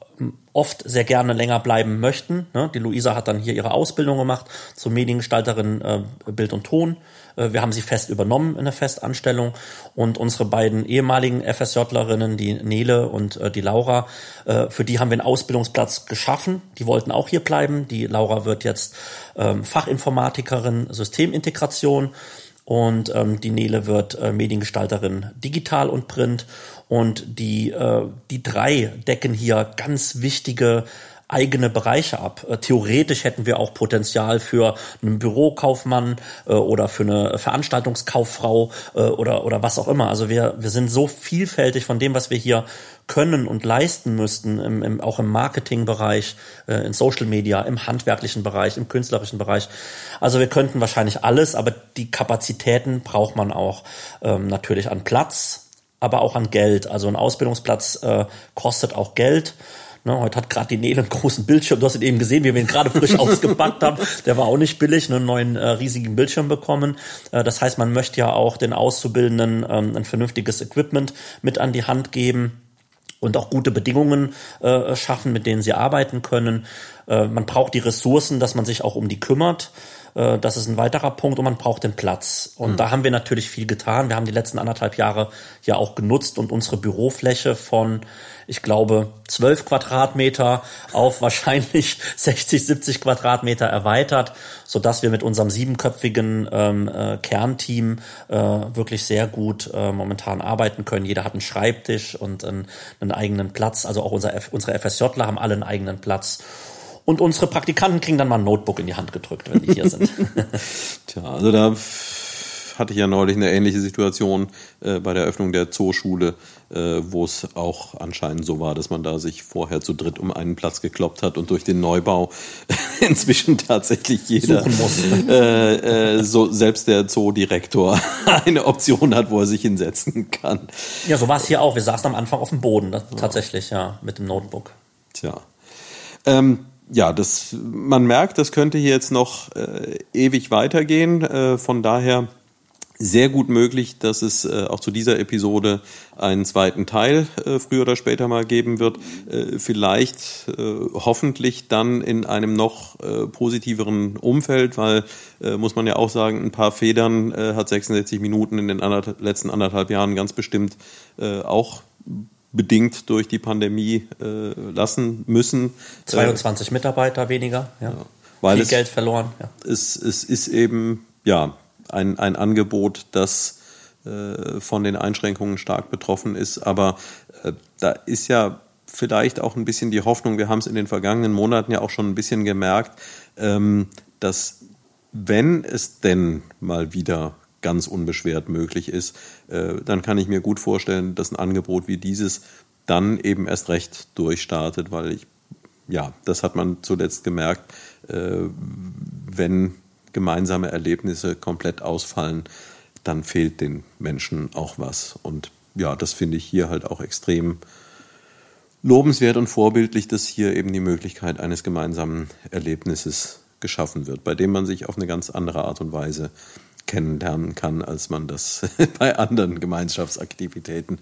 oft sehr gerne länger bleiben möchten. Ne? Die Luisa hat dann hier ihre Ausbildung gemacht zur Mediengestalterin äh, Bild und Ton. Äh, wir haben sie fest übernommen in der Festanstellung und unsere beiden ehemaligen FSJlerinnen, die Nele und äh, die Laura, für die haben wir einen Ausbildungsplatz geschaffen. Die wollten auch hier bleiben. Die Laura wird jetzt ähm, Fachinformatikerin Systemintegration und ähm, die Nele wird äh, Mediengestalterin digital und print. Und die, äh, die drei decken hier ganz wichtige eigene Bereiche ab. Äh, theoretisch hätten wir auch Potenzial für einen Bürokaufmann äh, oder für eine Veranstaltungskauffrau äh, oder, oder was auch immer. Also wir, wir sind so vielfältig von dem, was wir hier können und leisten müssten, im, im, auch im Marketingbereich, äh, in Social Media, im handwerklichen Bereich, im künstlerischen Bereich. Also wir könnten wahrscheinlich alles, aber die Kapazitäten braucht man auch ähm, natürlich an Platz, aber auch an Geld. Also ein Ausbildungsplatz äh, kostet auch Geld. Ne, heute hat gerade die Nele einen großen Bildschirm. Du hast ihn eben gesehen, wie wir ihn gerade frisch *laughs* ausgepackt haben. Der war auch nicht billig, einen neuen äh, riesigen Bildschirm bekommen. Äh, das heißt, man möchte ja auch den Auszubildenden ähm, ein vernünftiges Equipment mit an die Hand geben und auch gute Bedingungen äh, schaffen, mit denen sie arbeiten können. Äh, man braucht die Ressourcen, dass man sich auch um die kümmert. Äh, das ist ein weiterer Punkt und man braucht den Platz. Und mhm. da haben wir natürlich viel getan. Wir haben die letzten anderthalb Jahre ja auch genutzt und unsere Bürofläche von, ich glaube, zwölf Quadratmeter auf *laughs* wahrscheinlich 60, 70 Quadratmeter erweitert, so dass wir mit unserem siebenköpfigen ähm, äh, Kernteam äh, wirklich sehr gut äh, momentan arbeiten können. Jeder hat einen Schreibtisch und einen, einen eigenen Platz. Also auch unser, unsere FSJler haben alle einen eigenen Platz. Und unsere Praktikanten kriegen dann mal ein Notebook in die Hand gedrückt, wenn die hier sind. *laughs* Tja, also da hatte ich ja neulich eine ähnliche Situation äh, bei der Öffnung der Zooschule, äh, wo es auch anscheinend so war, dass man da sich vorher zu dritt um einen Platz gekloppt hat und durch den Neubau *laughs* inzwischen tatsächlich jeder, äh, äh, so selbst der Zoodirektor *laughs* eine Option hat, wo er sich hinsetzen kann. Ja, so war es hier auch. Wir saßen am Anfang auf dem Boden, das, tatsächlich, ja, mit dem Notebook. Tja. Ähm, ja, das, man merkt, das könnte hier jetzt noch äh, ewig weitergehen. Äh, von daher sehr gut möglich, dass es äh, auch zu dieser Episode einen zweiten Teil äh, früher oder später mal geben wird. Äh, vielleicht äh, hoffentlich dann in einem noch äh, positiveren Umfeld, weil äh, muss man ja auch sagen, ein paar Federn hat 66 Minuten in den anderth letzten anderthalb Jahren ganz bestimmt auch bedingt durch die Pandemie lassen müssen. 22 äh, Mitarbeiter weniger, ja. ja weil Viel es, Geld verloren. Ja. Es, es ist eben ja ein, ein Angebot, das äh, von den Einschränkungen stark betroffen ist. Aber äh, da ist ja vielleicht auch ein bisschen die Hoffnung, wir haben es in den vergangenen Monaten ja auch schon ein bisschen gemerkt, ähm, dass wenn es denn mal wieder ganz unbeschwert möglich ist, äh, dann kann ich mir gut vorstellen, dass ein Angebot wie dieses dann eben erst recht durchstartet, weil ich, ja, das hat man zuletzt gemerkt, äh, wenn gemeinsame Erlebnisse komplett ausfallen, dann fehlt den Menschen auch was. Und ja, das finde ich hier halt auch extrem lobenswert und vorbildlich, dass hier eben die Möglichkeit eines gemeinsamen Erlebnisses geschaffen wird, bei dem man sich auf eine ganz andere Art und Weise kennenlernen kann, als man das *laughs* bei anderen Gemeinschaftsaktivitäten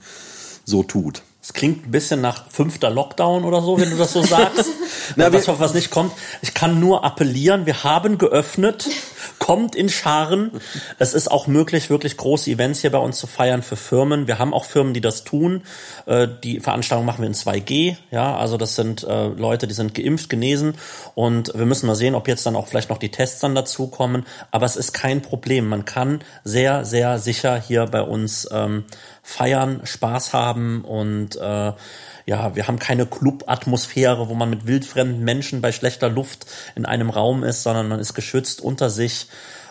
so tut. Es klingt ein bisschen nach fünfter Lockdown oder so, wenn du das so sagst. *laughs* Na, was, was nicht kommt. Ich kann nur appellieren, wir haben geöffnet, *laughs* kommt in Scharen. Es ist auch möglich, wirklich große Events hier bei uns zu feiern für Firmen. Wir haben auch Firmen, die das tun. Äh, die Veranstaltung machen wir in 2G. Ja, also das sind äh, Leute, die sind geimpft, genesen. Und wir müssen mal sehen, ob jetzt dann auch vielleicht noch die Tests dann dazukommen. Aber es ist kein Problem. Man kann sehr, sehr sicher hier bei uns ähm, feiern, Spaß haben und äh, ja, wir haben keine Club-Atmosphäre, wo man mit wildfremden Menschen bei schlechter Luft in einem Raum ist, sondern man ist geschützt unter sich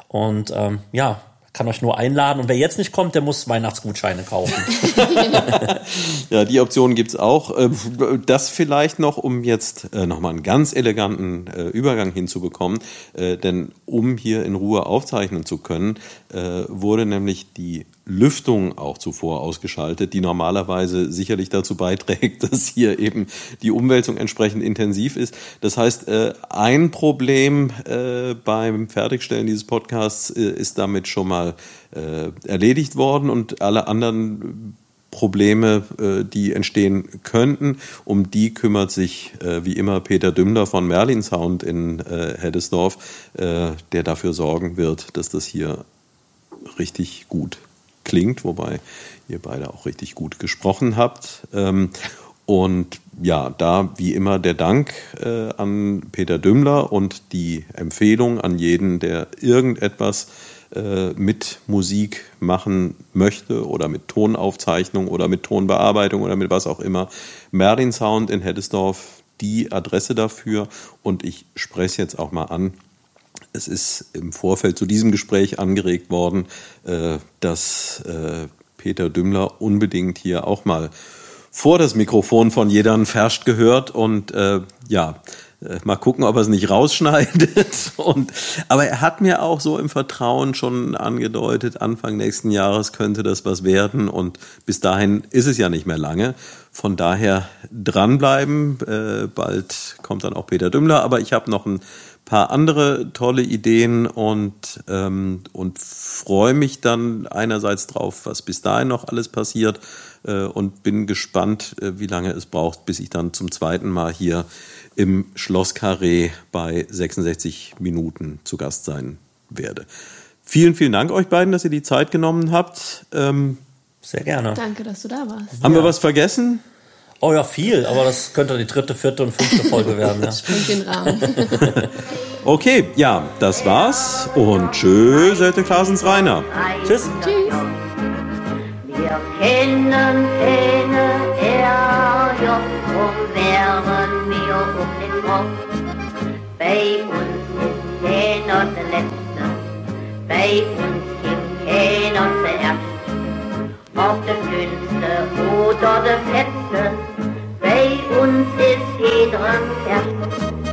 und ähm, ja, kann euch nur einladen. Und wer jetzt nicht kommt, der muss Weihnachtsgutscheine kaufen. *laughs* ja, die Option gibt's auch. Ähm, das vielleicht noch, um jetzt äh, nochmal einen ganz eleganten äh, Übergang hinzubekommen. Äh, denn um hier in Ruhe aufzeichnen zu können, wurde nämlich die Lüftung auch zuvor ausgeschaltet, die normalerweise sicherlich dazu beiträgt, *laughs* dass hier eben die Umwälzung entsprechend intensiv ist. Das heißt, äh, ein Problem äh, beim Fertigstellen dieses Podcasts äh, ist damit schon mal erledigt worden und alle anderen Probleme, die entstehen könnten. Um die kümmert sich wie immer Peter Dümmler von Merlin Sound in Heddesdorf, der dafür sorgen wird, dass das hier richtig gut klingt, wobei ihr beide auch richtig gut gesprochen habt. Ähm, und ja, da wie immer der Dank äh, an Peter Dümmler und die Empfehlung an jeden, der irgendetwas äh, mit Musik machen möchte oder mit Tonaufzeichnung oder mit Tonbearbeitung oder mit was auch immer. Merlin Sound in Heddesdorf, die Adresse dafür und ich spreche jetzt auch mal an. Es ist im Vorfeld zu diesem Gespräch angeregt worden, äh, dass äh, Peter Dümmler unbedingt hier auch mal vor das Mikrofon von jedern Ferscht gehört und äh, ja, mal gucken, ob er es nicht rausschneidet. *laughs* Und, aber er hat mir auch so im Vertrauen schon angedeutet, Anfang nächsten Jahres könnte das was werden. Und bis dahin ist es ja nicht mehr lange. Von daher dranbleiben. Äh, bald kommt dann auch Peter Dümmler. Aber ich habe noch ein paar andere tolle Ideen und, ähm, und freue mich dann einerseits drauf, was bis dahin noch alles passiert äh, und bin gespannt, äh, wie lange es braucht, bis ich dann zum zweiten Mal hier im Schloss Carré bei 66 Minuten zu Gast sein werde. Vielen, vielen Dank euch beiden, dass ihr die Zeit genommen habt. Ähm, Sehr gerne. Danke, dass du da warst. Haben ja. wir was vergessen? Oh ja, viel, aber das könnte die dritte, vierte und fünfte Folge werden. Ja. *laughs* Springt den Rahmen. *laughs* okay, ja, das war's und tschüss, Selte Klasens Rainer. Tschüss. Tschüss. Wir kennen keine RJ, drum wären wir um den Kopf. Bei uns ist keiner der Letzte, bei uns gibt keiner zuerst ob der Dünnste oder der Fette, bei uns ist eh jeder fertig.